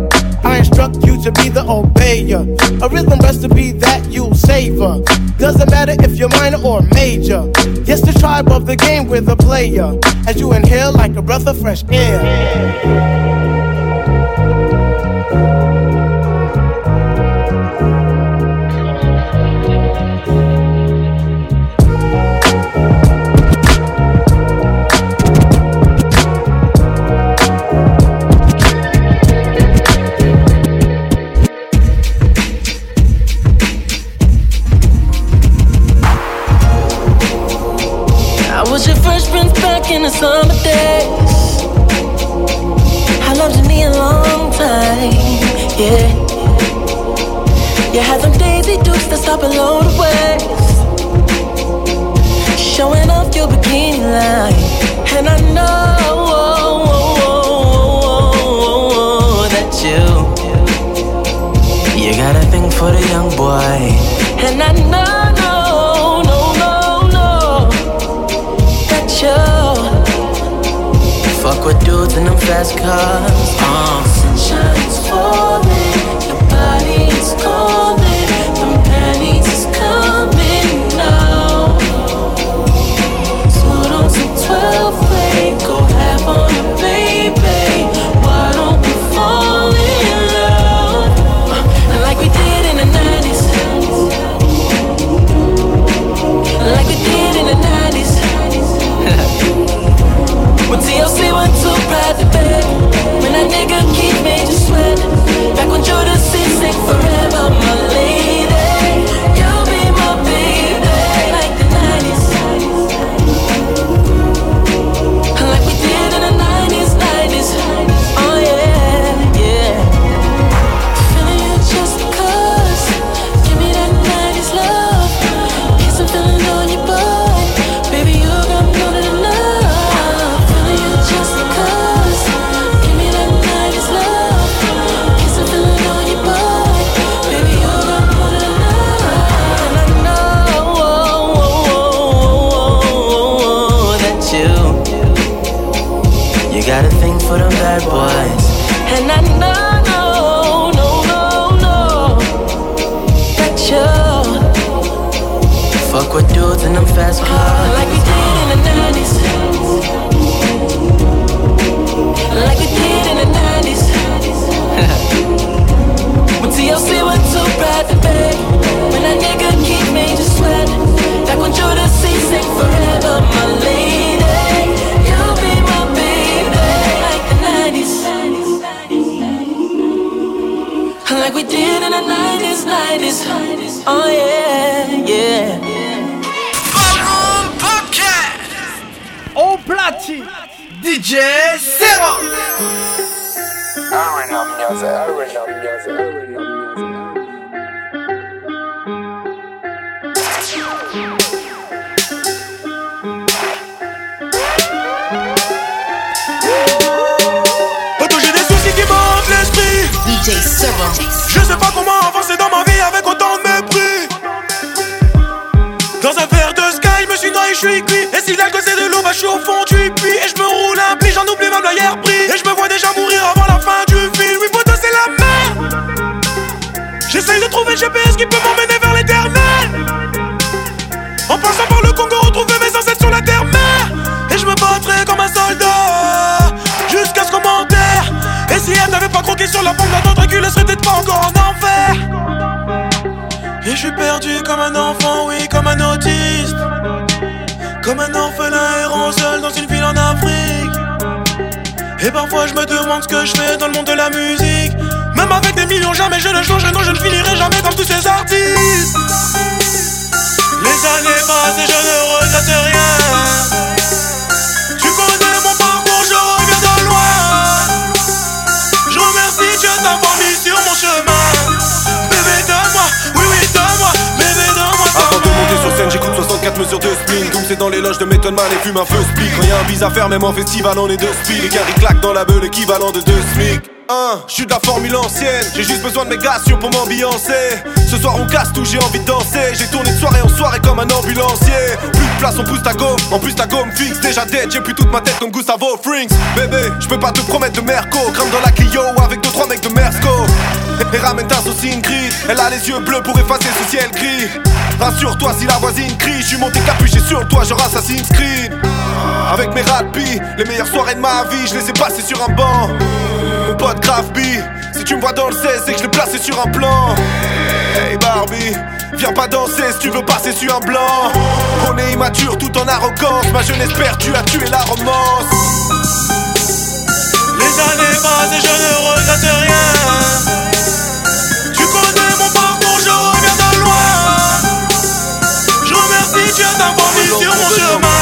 I instruct you to be the obeyer. A rhythm recipe that you savor. Doesn't matter if you're minor or major. Yes, the tribe of the game with a player. As you inhale like a breath of fresh air. Un feu speak. À faire, même en festival, on est deux speed. Et Gary claque dans la beule, l'équivalent de deux SMIC. Je suis de la formule ancienne, j'ai juste besoin de mes gars pour m'ambiancer. Ce soir on casse tout, j'ai envie de danser. J'ai tourné de soirée en soirée comme un ambulancier. Plus de place, on pousse ta gomme, en plus ta gomme fixe. Déjà dead, j'ai plus toute ma tête comme Gustavo Frings. Bébé, je peux pas te promettre de Merco. Crame dans la Clio avec deux trois mecs de Mersco. Et ramène ta saucine gris, elle a les yeux bleus pour effacer ce ciel gris. Rassure-toi si la voisine crie, je suis monté capuché sur toi, genre Assassin's Creed. Avec mes rapis, les meilleures soirées de ma vie, je les ai passées sur un banc. Mon pote Grave B, si tu me vois dans le 16, c'est que je l'ai placé sur un plan. Hey Barbie, viens pas danser si tu veux passer sur un blanc. On est immature tout en arrogance, ma jeunesse perdue a tué la romance. Les années passent et je ne regrette rien. Tu connais mon parcours, je reviens de loin. Je remercie Dieu d'avoir mis sur mon chemin.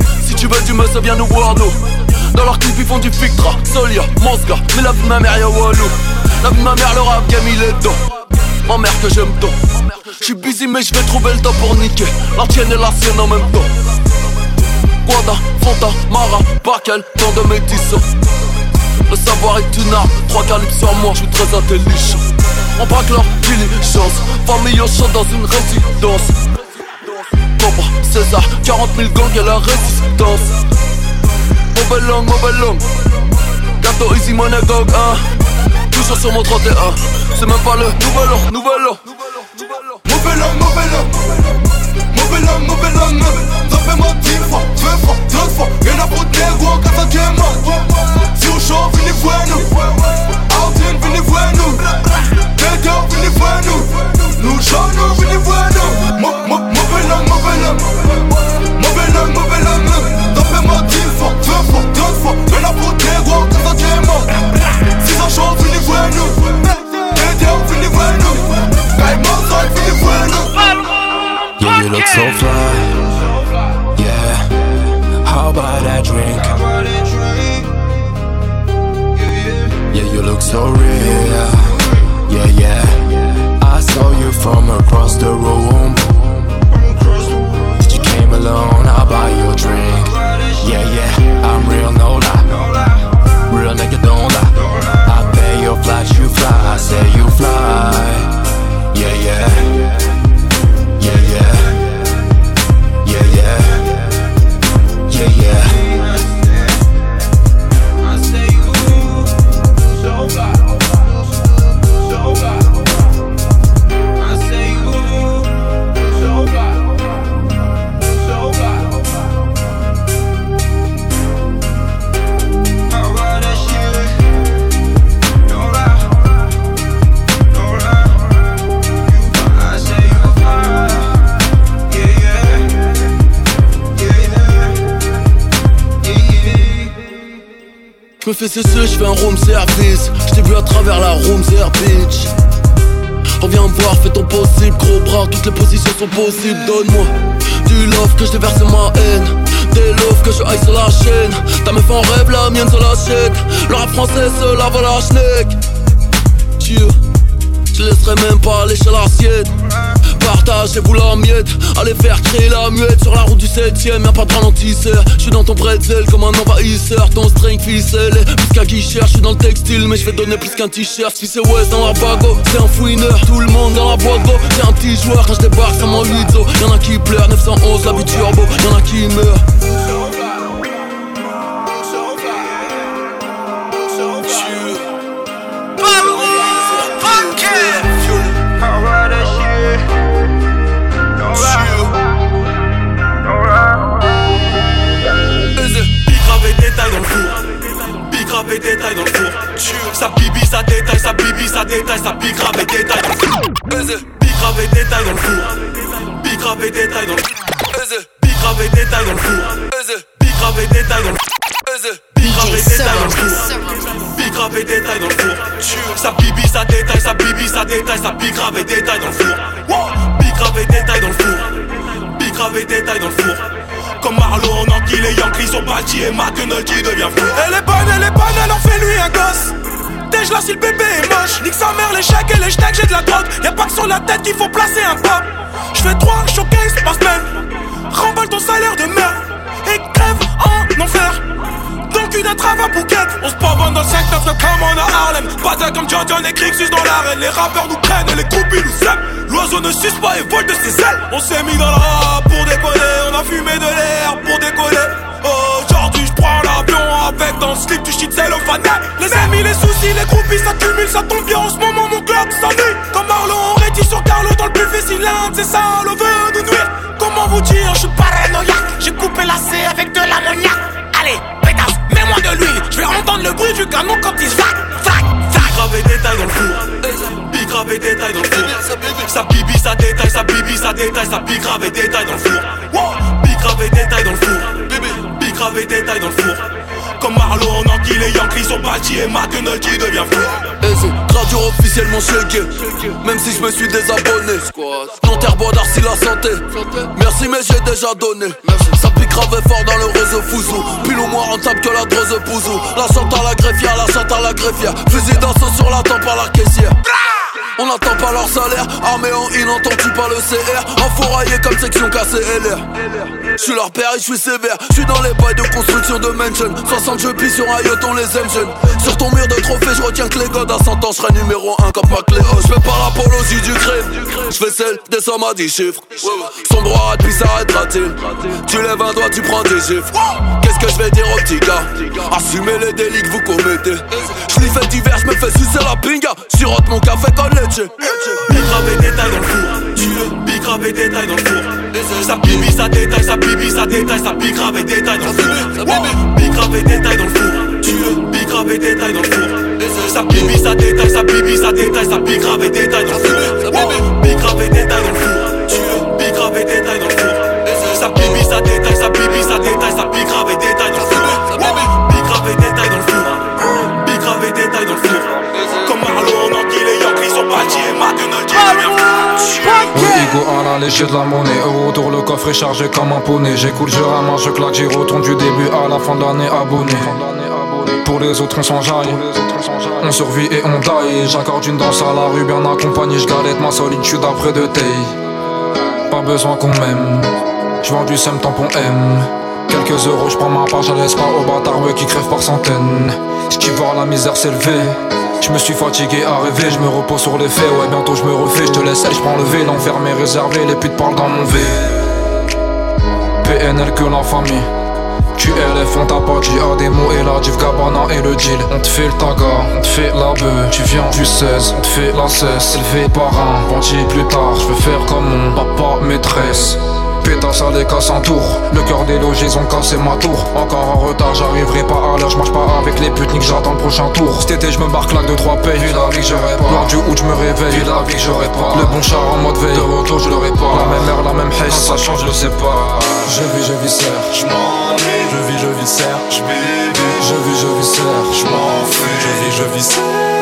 Tu veux du ça vient nous voir nous. Dans leur clip, ils font du Fictra, Solia, Mosca. Mais la vie de ma mère, y'a Walou. La vie de ma mère, le rap game, il est dedans. Ma mère que j'aime tant. J'suis busy, mais je vais trouver le temps pour niquer. La tienne et la sienne en même temps. Guada, Fanta, Mara, Bakel, dans de mes Le savoir est une arme, trois calibres sur moi, je suis très intelligent. On braque leur diligence, famille au champ dans une résidence octobre, César, 40 000 gangs, y'a la résistance. Mauvaise langue, mauvaise langue. Gâteau Easy Monagogue, hein. Toujours sur mon 31. C'est même pas le nouvel an, nouvel an. Nouvel an, nouvel an. Nouvel an, nouvel an. Tapez-moi 10 fois, fois, fois. A pour des gros. Si venez voir nous. Venez nous. Nous. Homme Rappelle-moi dix fois, vingt fois, trente fois Rien à foutre négro quand t'es mort Si on chante, venez voir nous Dédé, venez voir nous Yeah, you look so fly. Yeah, how about that drink? Yeah, you look so real. Yeah, yeah. Saw you from across the room. You came alone, I'll buy you a drink. Yeah, yeah, I'm real, no lie. Real nigga, don't lie. I pay your flight, you fly. I say you fly. Yeah. Yeah, fais cesser, je fais un room service. Je t'ai vu à travers la room bitch. Reviens voir, fais ton possible, gros bras, toutes les positions sont possibles. Donne-moi du love que je déverse ma haine. Des love que je haïs sur la chaîne. Ta meuf en rêve, la mienne sur la chaîne. Le rap français se lave à la schneck. Dieu, je laisserai même pas aller chez la sienne. Par partage et vous la miette Allez faire créer la muette sur la route du 7ème Y'a pas de ralentisseur. Je suis dans ton pretzel comme un envahisseur. Ton string ficelle. Plus qu'un guicheur Je suis dans le textile mais je vais donner plus qu'un t-shirt. Si c'est West dans la bago c'est un fouineur. Tout le monde dans la boîte go. C'est un petit joueur quand je débarque ça mon y Y'en a qui pleurent 911 la vie turbo. Y'en a qui meurent grave et détail dans le four. Ça bibi, ça détaille, ça bibi, ça détaille, ça pique grave et détail dans le four. Pique grave et détail dans le four. Pique grave et détail dans le four. Pique grave et détail dans le four. Pique grave et détail dans le four. Pique grave et détail dans le four. Pique grave et détail dans le four. Ça bibi, ça détaille, ça bibi, ça détaille, ça pique grave et détail dans le four. Pique grave et détail dans le four. Pique grave et détail dans le four. Comme Marlowe, on enquille les Yankees sont bâtis et McNulty devient fou. Elle est bonne, elle est bonne, elle en fait lui un gosse. Déjà là si le bébé est moche. Nique sa mère, les chèques et les steaks, j'ai de la drogue. Y'a pas que sur la tête qu'il faut placer un pop. J'fais trois showcases par semaine. Remballe ton salaire de merde. Et crève en enfer. Le cul d'un travail bouquet. On se pavonne dans le 5 9 comme on a Harlem. Pas comme John John et Crixus dans l'arène. Les rappeurs nous prennent et les groupies nous sèment. L'oiseau ne suce pas et vole de ses ailes. On s'est mis dans le rap pour décoller. On a fumé de l'air pour décoller. Aujourd'hui, je prends l'avion avec dans le slip du shit cellophane. Les amis, les soucis, les groupies, ça cumule, ça tombe bien en ce moment. Mon club s'ennuie. Comme Marlon, on sur Carlo dans le buffet. Si l'un c'est ça, le veut nous nuire. Comment vous dire, je suis paranoïaque. J'ai coupé la C avec de l'ammoniaque. Allez, mets-moi de l'huile. Je vais entendre le bruit du canon quand il vac, vac, vac. Grave et détail dans le four. Big grave et détail dans le four. Ça bibi, ça détaille, ça bibi, ça détaille, ça big grave et détail dans le four. Big grave et détail dans le four. Big grave et détail dans le four. Comme Marlowe, on enquille les Yankees sont bâtis et McNulty devient fou. C'est radio officiellement checké Même si je me suis désabonné Nanterre bois d'Arcy la santé Merci mais j'ai déjà donné Ça pique grave fort dans le réseau fouzou. Pile ou moins rentable que la drose pouzou. La chante à la greffière, la chante à la greffière. Fusil d'assaut sur la tempe à la caissière on n'attend pas leur salaire, armé en in, entends-tu pas le CR Enfouraillé comme section KCLR Je suis leur père et je suis sévère, je suis dans les bails de construction de mansion. 60 jeux pis sur un on les aime jeunes. Sur ton mur de trophée, je retiens que les godes à 100 ans, je numéro 1 comme McLeod Je fais pas l'apologie du crime, je fais celle des sommes à 10 chiffres. Son droit puis s'arrêtera-t-il Tu lèves un doigt, tu prends des chiffres Qu'est-ce que je vais dire aux petits gars? Assumez les délits que vous commettez. Je fait divers, je me fais sucer la pinga. Sirote mon café les Big grave et détail dans le four. Big grave et détail dans le four. Ça bibi, ça détaille, ça bibi, ça détaille, ça big grave et détail dans le four. Big grave et détail dans le four. Big grave et détail dans le four. Ça bibi, ça détaille, ça bibi, ça détaille, ça big grave et détail dans le four. Big grave et détail dans le four. Big grave et détail dans le four. Ça bibi, ça détaille, Ego à la lécher de la monnaie. Euro tour, le coffre est chargé comme un poney. J'écoute, je ramasse, je claque, j'y retourne du début à la fin de l'année abonné. Pour les autres, on s'enjaille. On survit et on taille. J'accorde une danse à la rue, bien accompagné. J'galette ma solitude après de taille. Pas besoin qu'on m'aime. J'vends du sem tampon M. Quelques euros, j'prends ma part, je laisse pas aux bâtards qui crèvent par centaines. J'kiffe voir la misère s'élever. Je me suis fatigué à rêver, je me repose sur les faits, ouais bientôt je me refais, je te laisse, je prends le V, l'enfer m'est réservé, les putes parlent dans mon V. PNL que la famille. QLF, on t'a pas dit à des mots et la div Gabana et le deal. On te fait le taga, on te fait la bœuf, tu viens du 16, on te fait la cesse, élevé par un bandit plus tard. Je veux faire comme mon papa maîtresse. Pétasse à les casse en tour. Le cœur des logis ont cassé ma tour. Encore en retard j'arriverai pas à l'heure. Je marche pas avec les putes que j'attends le prochain tour. Cet été je me barque là de trois pays Vu la vie que j'aurais pas. Lors du août je me réveille. Vu la vie que j'aurais pas. Le bon char en mode veille. De retour je l'aurais pas. La même heure la même haisse Ça change je sais pas. Je vis je vis serre Je m'ennuie Je vis je vis serre Je Je vis je vis serre Je m'en Je vis je vis serre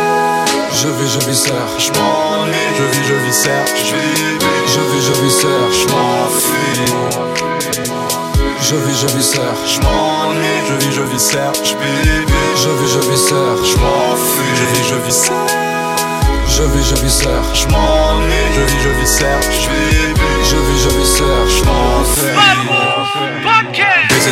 je vis, je vis serre, je m'ennuie Je vis, je vis serre, je vis Je vis, je vis serre, je m'enfuis Je vis, je vis serre, je m'ennuie Je vis, je vis serre, je vis Je vis, je vis serre, je m'enfuis Je vis, je vis serre Je vis, je vis serre. Je m'ennuie. Je vis, je vis serre. Je Je vis, je vis serre. Je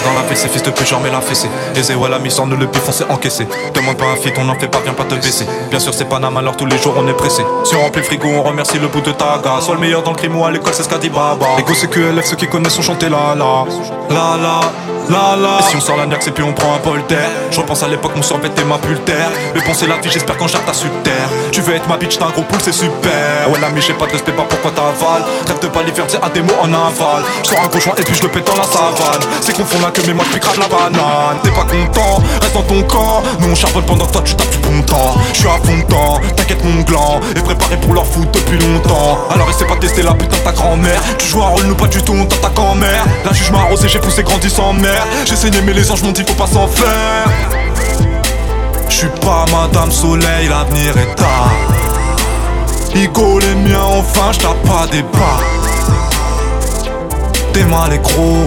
Dans la fessée, fils de pute, j'en mets la fessée. Aisé, ouais, la mission, ne le on s'est encaissé. Demande pas un fit, on n'en fait pas, viens pas te baisser. Bien sûr, c'est Panama, alors tous les jours on est pressé. Si on remplit le frigo, on remercie le bout de taga. Sois le meilleur dans le crime ou à l'école, c'est ce qu'a dit Baba. Les gosses, c'est QLF, ceux qui connaissent ont chanté la la. La la. Et si on sort la niaque, et puis on prend un bol d'air. Je repense à l'époque, mon survêt et ma pultère. Mais penser la vie, j'espère qu'en jarte ta su terre. Tu veux être ma bitch, t'as un gros poule, c'est super. Ouais, l'ami, j'ai pas de respect, pas pourquoi t'avales. Trêve de balivernes, c'est un démo en aval. Je sors un gros joint et puis je le pète dans la savane. C'est qu'on fond là que mais moi je grave la banane. T'es pas content, reste dans ton camp. Nous on charbonne pendant toi tu tapes du bon temps. Je suis à fond dedans, t'inquiète mon gland. Et préparé pour leur foot depuis longtemps. Alors essaie pas de tester la putain de ta grand-mère. Tu joues un rôle, nous pas du tout, on t'attaque en mer. La juge m'a arrosé, j'ai poussé, grandi sans mer. J'ai saigné, mais les anges m'ont dit faut pas s'en faire. Je suis pas Madame Soleil, l'avenir est tard. Igo les miens, enfin j'tape pas des bas. T'es mal et gros.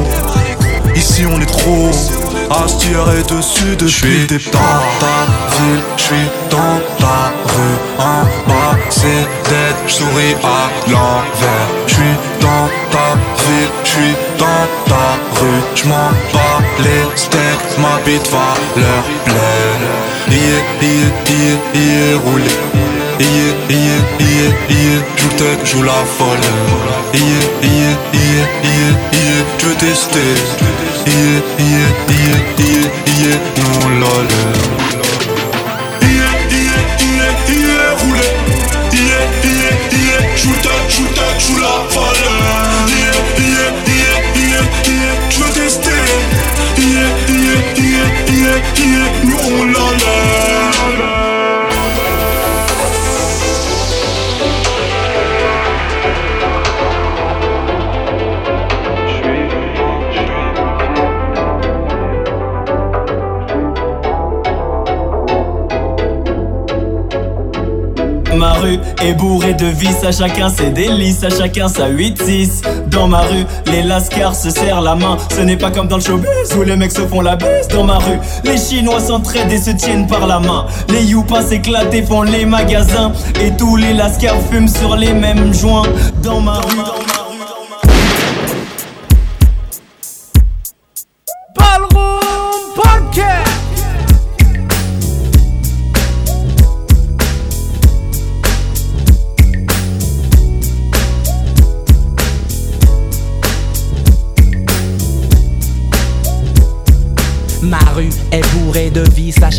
Ici on est trop à se tirer dessus depuis des dans ta ville, j'suis dans ta rue En bas c'est dead, j'souris à l'envers. J'suis dans ta ville, j'suis dans ta rue. J'm'en bats les steaks, ma bite va leur plaire. Yeah, yeah, yeah, yeah, roulé Yeah, yeah, yeah, yeah, joue le tech, joue la folle. Yeah, yeah, yeah, yeah, yeah, je veux tester Yeah, yeah, yeah, yeah, yeah, non lol. Yeah, yeah, yeah, yeah, roulé Yeah, yeah, yeah, tech, joue le tech, joue la Ma rue est bourrée de vices, à chacun ses délices, à chacun sa 8-6. Dans ma rue, les lascars se serrent la main. Ce n'est pas comme dans le showbiz où les mecs se font la bise. Dans ma rue, les Chinois s'entraident et se tiennent par la main. Les youpas s'éclatent et font les magasins. Et tous les lascars fument sur les mêmes joints. Dans ma rue,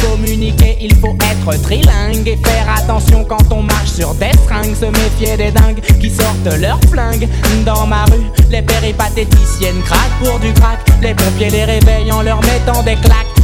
communiquer, il faut être trilingue et faire attention quand on marche sur des seringues. Se méfier des dingues qui sortent leurs flingues. Dans ma rue, les péripatéticiennes craquent pour du crack. Les pompiers les réveillent en leur mettant des claques.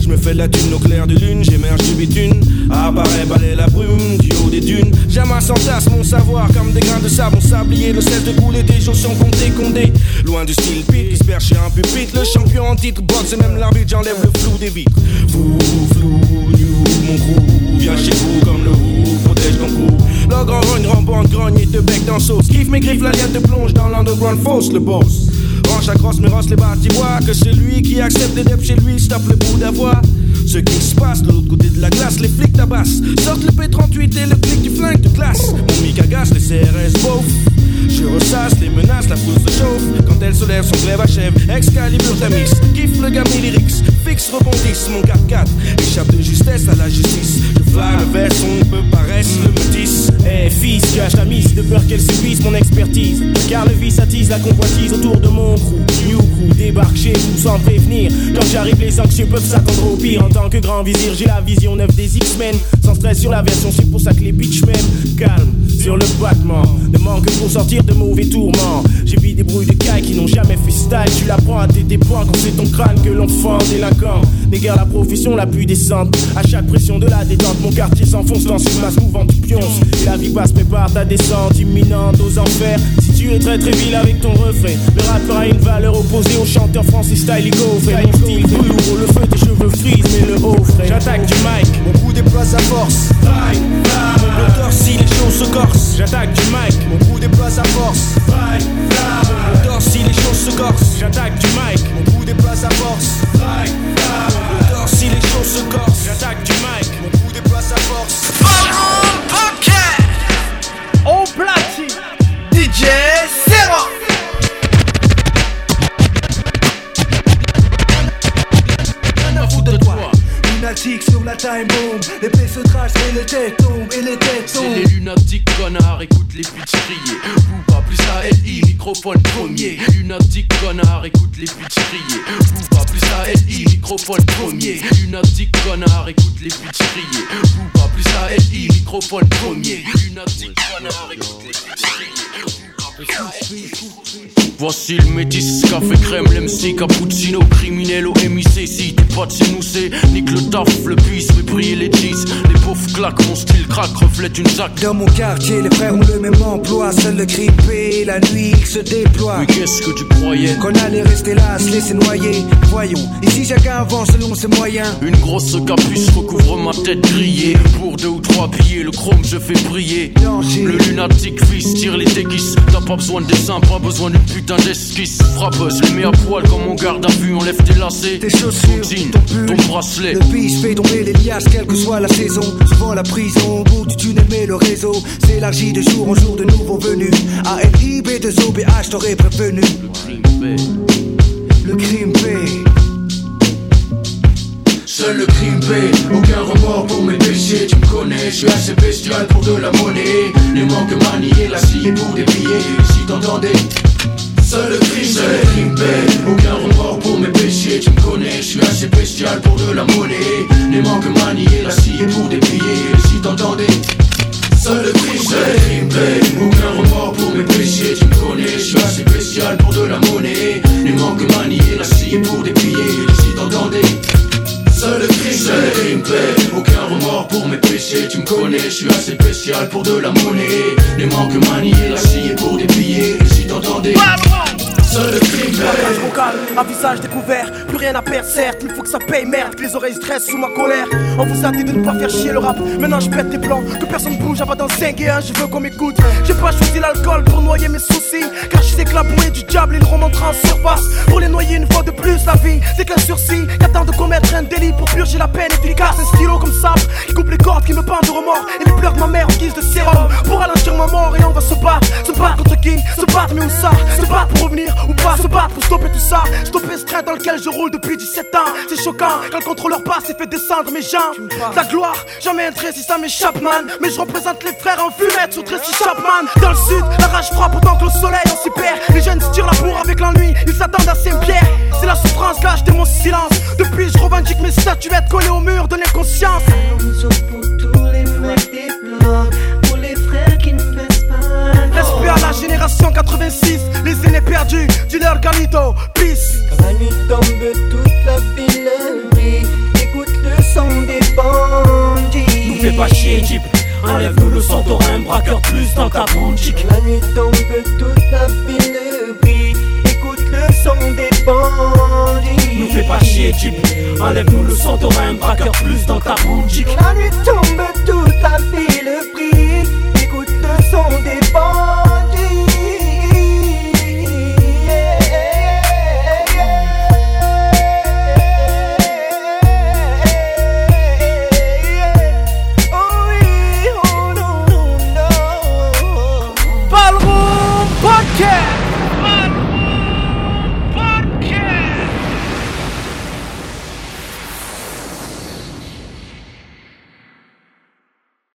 Je me fais la thune au clair de lune, j'émerge du bitume. Apparaît balayer la brume du haut des dunes. J'amasse en tasse mon savoir comme des grains de sable. Mon sablier ne cesse de couler des sans compter condé. Loin du style pit qui se perche un pupitre. Le champion en titre boxe et même l'arbitre, j'enlève le flou des vitres. Fou, flou, new, mon crew. Viens chez vous comme le roux, protège ton cou. Le grand rogne, rembande, grogne et te bec dans sauce. Kiffe mes griffes, la liette te plonge dans l'underground fausse, le boss. Range accroche mes rosses, les bâtiments Que celui qui accepte des deps chez lui stoppe le bout d'avoir ce qui se passe de l'autre côté de la glace, les flics tabassent. Sortent le P38 et le clic du flingue de classe. Mon mic agace, les CRS beauf. Je ressasse les menaces, la foule se chauffe. Elle se lève, son glaive achève. Excalibur Tamis, kiffe le gamin lyrics. Fixe, rebondisse, mon 4-4. Échappe de justesse à la justice. Je fly le verse, on peut paraître le métis. Eh fils, cache ta mise de peur qu'elle subisse mon expertise. Car le vice attise la convoitise autour de mon crew. New crew débarque chez vous sans prévenir. Quand j'arrive, les anxieux peuvent s'attendre au pire. En tant que grand vizir, j'ai la vision neuve des X-Men. Sans stress sur la version, c'est pour ça que les bitch même calme sur le battement. Ne manque pour sortir de mauvais tourments. J'ai vu des bruits de cailles qui n'ont jamais fait style. Tu l'apprends à tes dépens quand c'est ton crâne que l'on fend délinquant. N'égare la profession la plus décente. À chaque pression de la détente, mon quartier s'enfonce dans une masse mouvante, pionces. Et la vie passe, prépare ta descente imminente aux enfers. Si tu es très très vil avec ton refrain, le rappeur a une valeur opposée au chanteur français style gaufré. Mon style brûle, le feu, tes cheveux frisent, mais le haut frais. J'attaque du mic, mon coup déploie sa force. Bye, bye. Mon moteur, si les choses se corsent. J'attaque du mic, mon coup déploie sa force. Bye, si les choses se corsent. J'attaque du mic, mon coup déploie sa force. Bye. Mon moteur, si les choses se corsent. J'attaque du mic, mon coup déploie sa force. Au platine, DJ Serra. Lunatique time bomb, l'épée se trace et les têtes tombent, et les têtes tombent. C'est les lunatiques connards, écoute les bitches crier. Booba plus ALI, microphone premier. Lunatique connard, écoute les bitches crier. Booba plus ALI, microphone premier. Lunatique connard, écoute les bitches crier. Booba plus ALI, microphone premier. Lunatique connard, écoute les bitches crier. Voici le métis, café crème, l'MC, cappuccino, criminel au MIC. Si t'es pas de chez nous, c'est nique le taf, le puisse, mais briller les cheese. Les pauvres claquent, mon style craque, reflète une zac. Dans mon quartier, les frères ont le même emploi. Seul le grippé, la nuit il se déploie. Mais qu'est-ce que tu croyais? Qu'on allait rester là, se laisser noyer. Voyons, ici chacun avance selon ses moyens. Une grosse capuche recouvre ma tête grillée. Pour deux ou trois billets, le chrome je fais briller. Le lunatique fils tire les déguises. T'as pas besoin de dessin, pas besoin d'une putain d'esquisse. Frappeuse, les mets à poil comme mon garde à vue. Enlève tes lacets, tes chaussures, ton, jean, ton, pull, ton bracelet. Le pisse fait tomber les liasses, quelle que soit la saison. Souvent la prison, au bout du tunnel, mais le réseau s'élargit de jour en jour de nouveaux venus. ALIB, 2OBH, t'aurais prévenu. Le crime paye. Seul le crime paye, aucun remords pour mes péchés, tu me connais, je suis assez bestial pour de la monnaie. Les manques manier, la scie pour des billets, si t'entendais. Seul le crime, seul le crime paye, aucun remords pour mes péchés, tu me connais, je suis assez bestial pour de la monnaie. Les manques manier, la scie pour billets, si t'entendais. Seul le crime, seul le crime paye, aucun remords pour mes péchés, tu me connais, je suis assez spécial pour de la monnaie. Les manques manier, la scie pour des billets, si t'entendais. Seul le crime, seul Aucun remords pour mes péchés Tu me connais, je suis assez spécial pour de la monnaie. Les manques manier, la scie pour des billets. Si t'entendais Bagage vocal, à visage découvert, plus rien à perdre certes, il faut que ça paye merde, que les oreilles stressent sous ma colère. On vous a dit de ne pas faire chier le rap, maintenant je pète des plans, que personne bouge avant dans 5 et 1, je veux qu'on m'écoute. J'ai pas choisi l'alcool pour noyer mes soucis, car je sais que la bouée du diable, ils remontent en surface. Pour les noyer une fois de plus, la vie, c'est qu'un sursis, qu'attend de commettre un délit pour purger la peine efficace. Un stylo comme ça, qui coupe les cordes, qui me pendent de remords, et les pleurs de ma mère en guise de sérum. Pour ralentir ma mort, et on va se battre, se battre contre qui? Se battre, mais où ça? Se battre pour revenir ou pas Se battre pour stopper tout ça. Stopper ce train dans lequel je roule depuis 17 ans. C'est choquant quand le contrôleur passe et fait descendre mes jambes La gloire, jamais un trait si ça m'échappe man. Mais je représente les frères en fumette sous Tracy Chapman. Dans le sud, la rage frappe autant que le soleil on s'y perd Les jeunes se tirent la bourre avec l'ennui, ils s'attendent à Saint-Pierre C'est la souffrance, là j'étais mon silence. Depuis je revendique mes statuettes collées au mur de l'inconscience. Pour tous les pleurs à la génération 86 Les aînés est perdu, dis-leur Carlito, peace. Quand la nuit tombe, toute la ville brille. Écoute le son des bandits. Nous fais pas chier, Jeep. Enlève-nous le son, t'auras un braqueur plus dans ta boutique. Quand la nuit tombe, toute la ville brille. Écoute le son des bandits. Nous fais pas chier, Jeep. Enlève-nous le son, t'auras un braqueur plus dans ta boutique. Quand la nuit tombe, toute la ville brille. Écoute le son des bandits.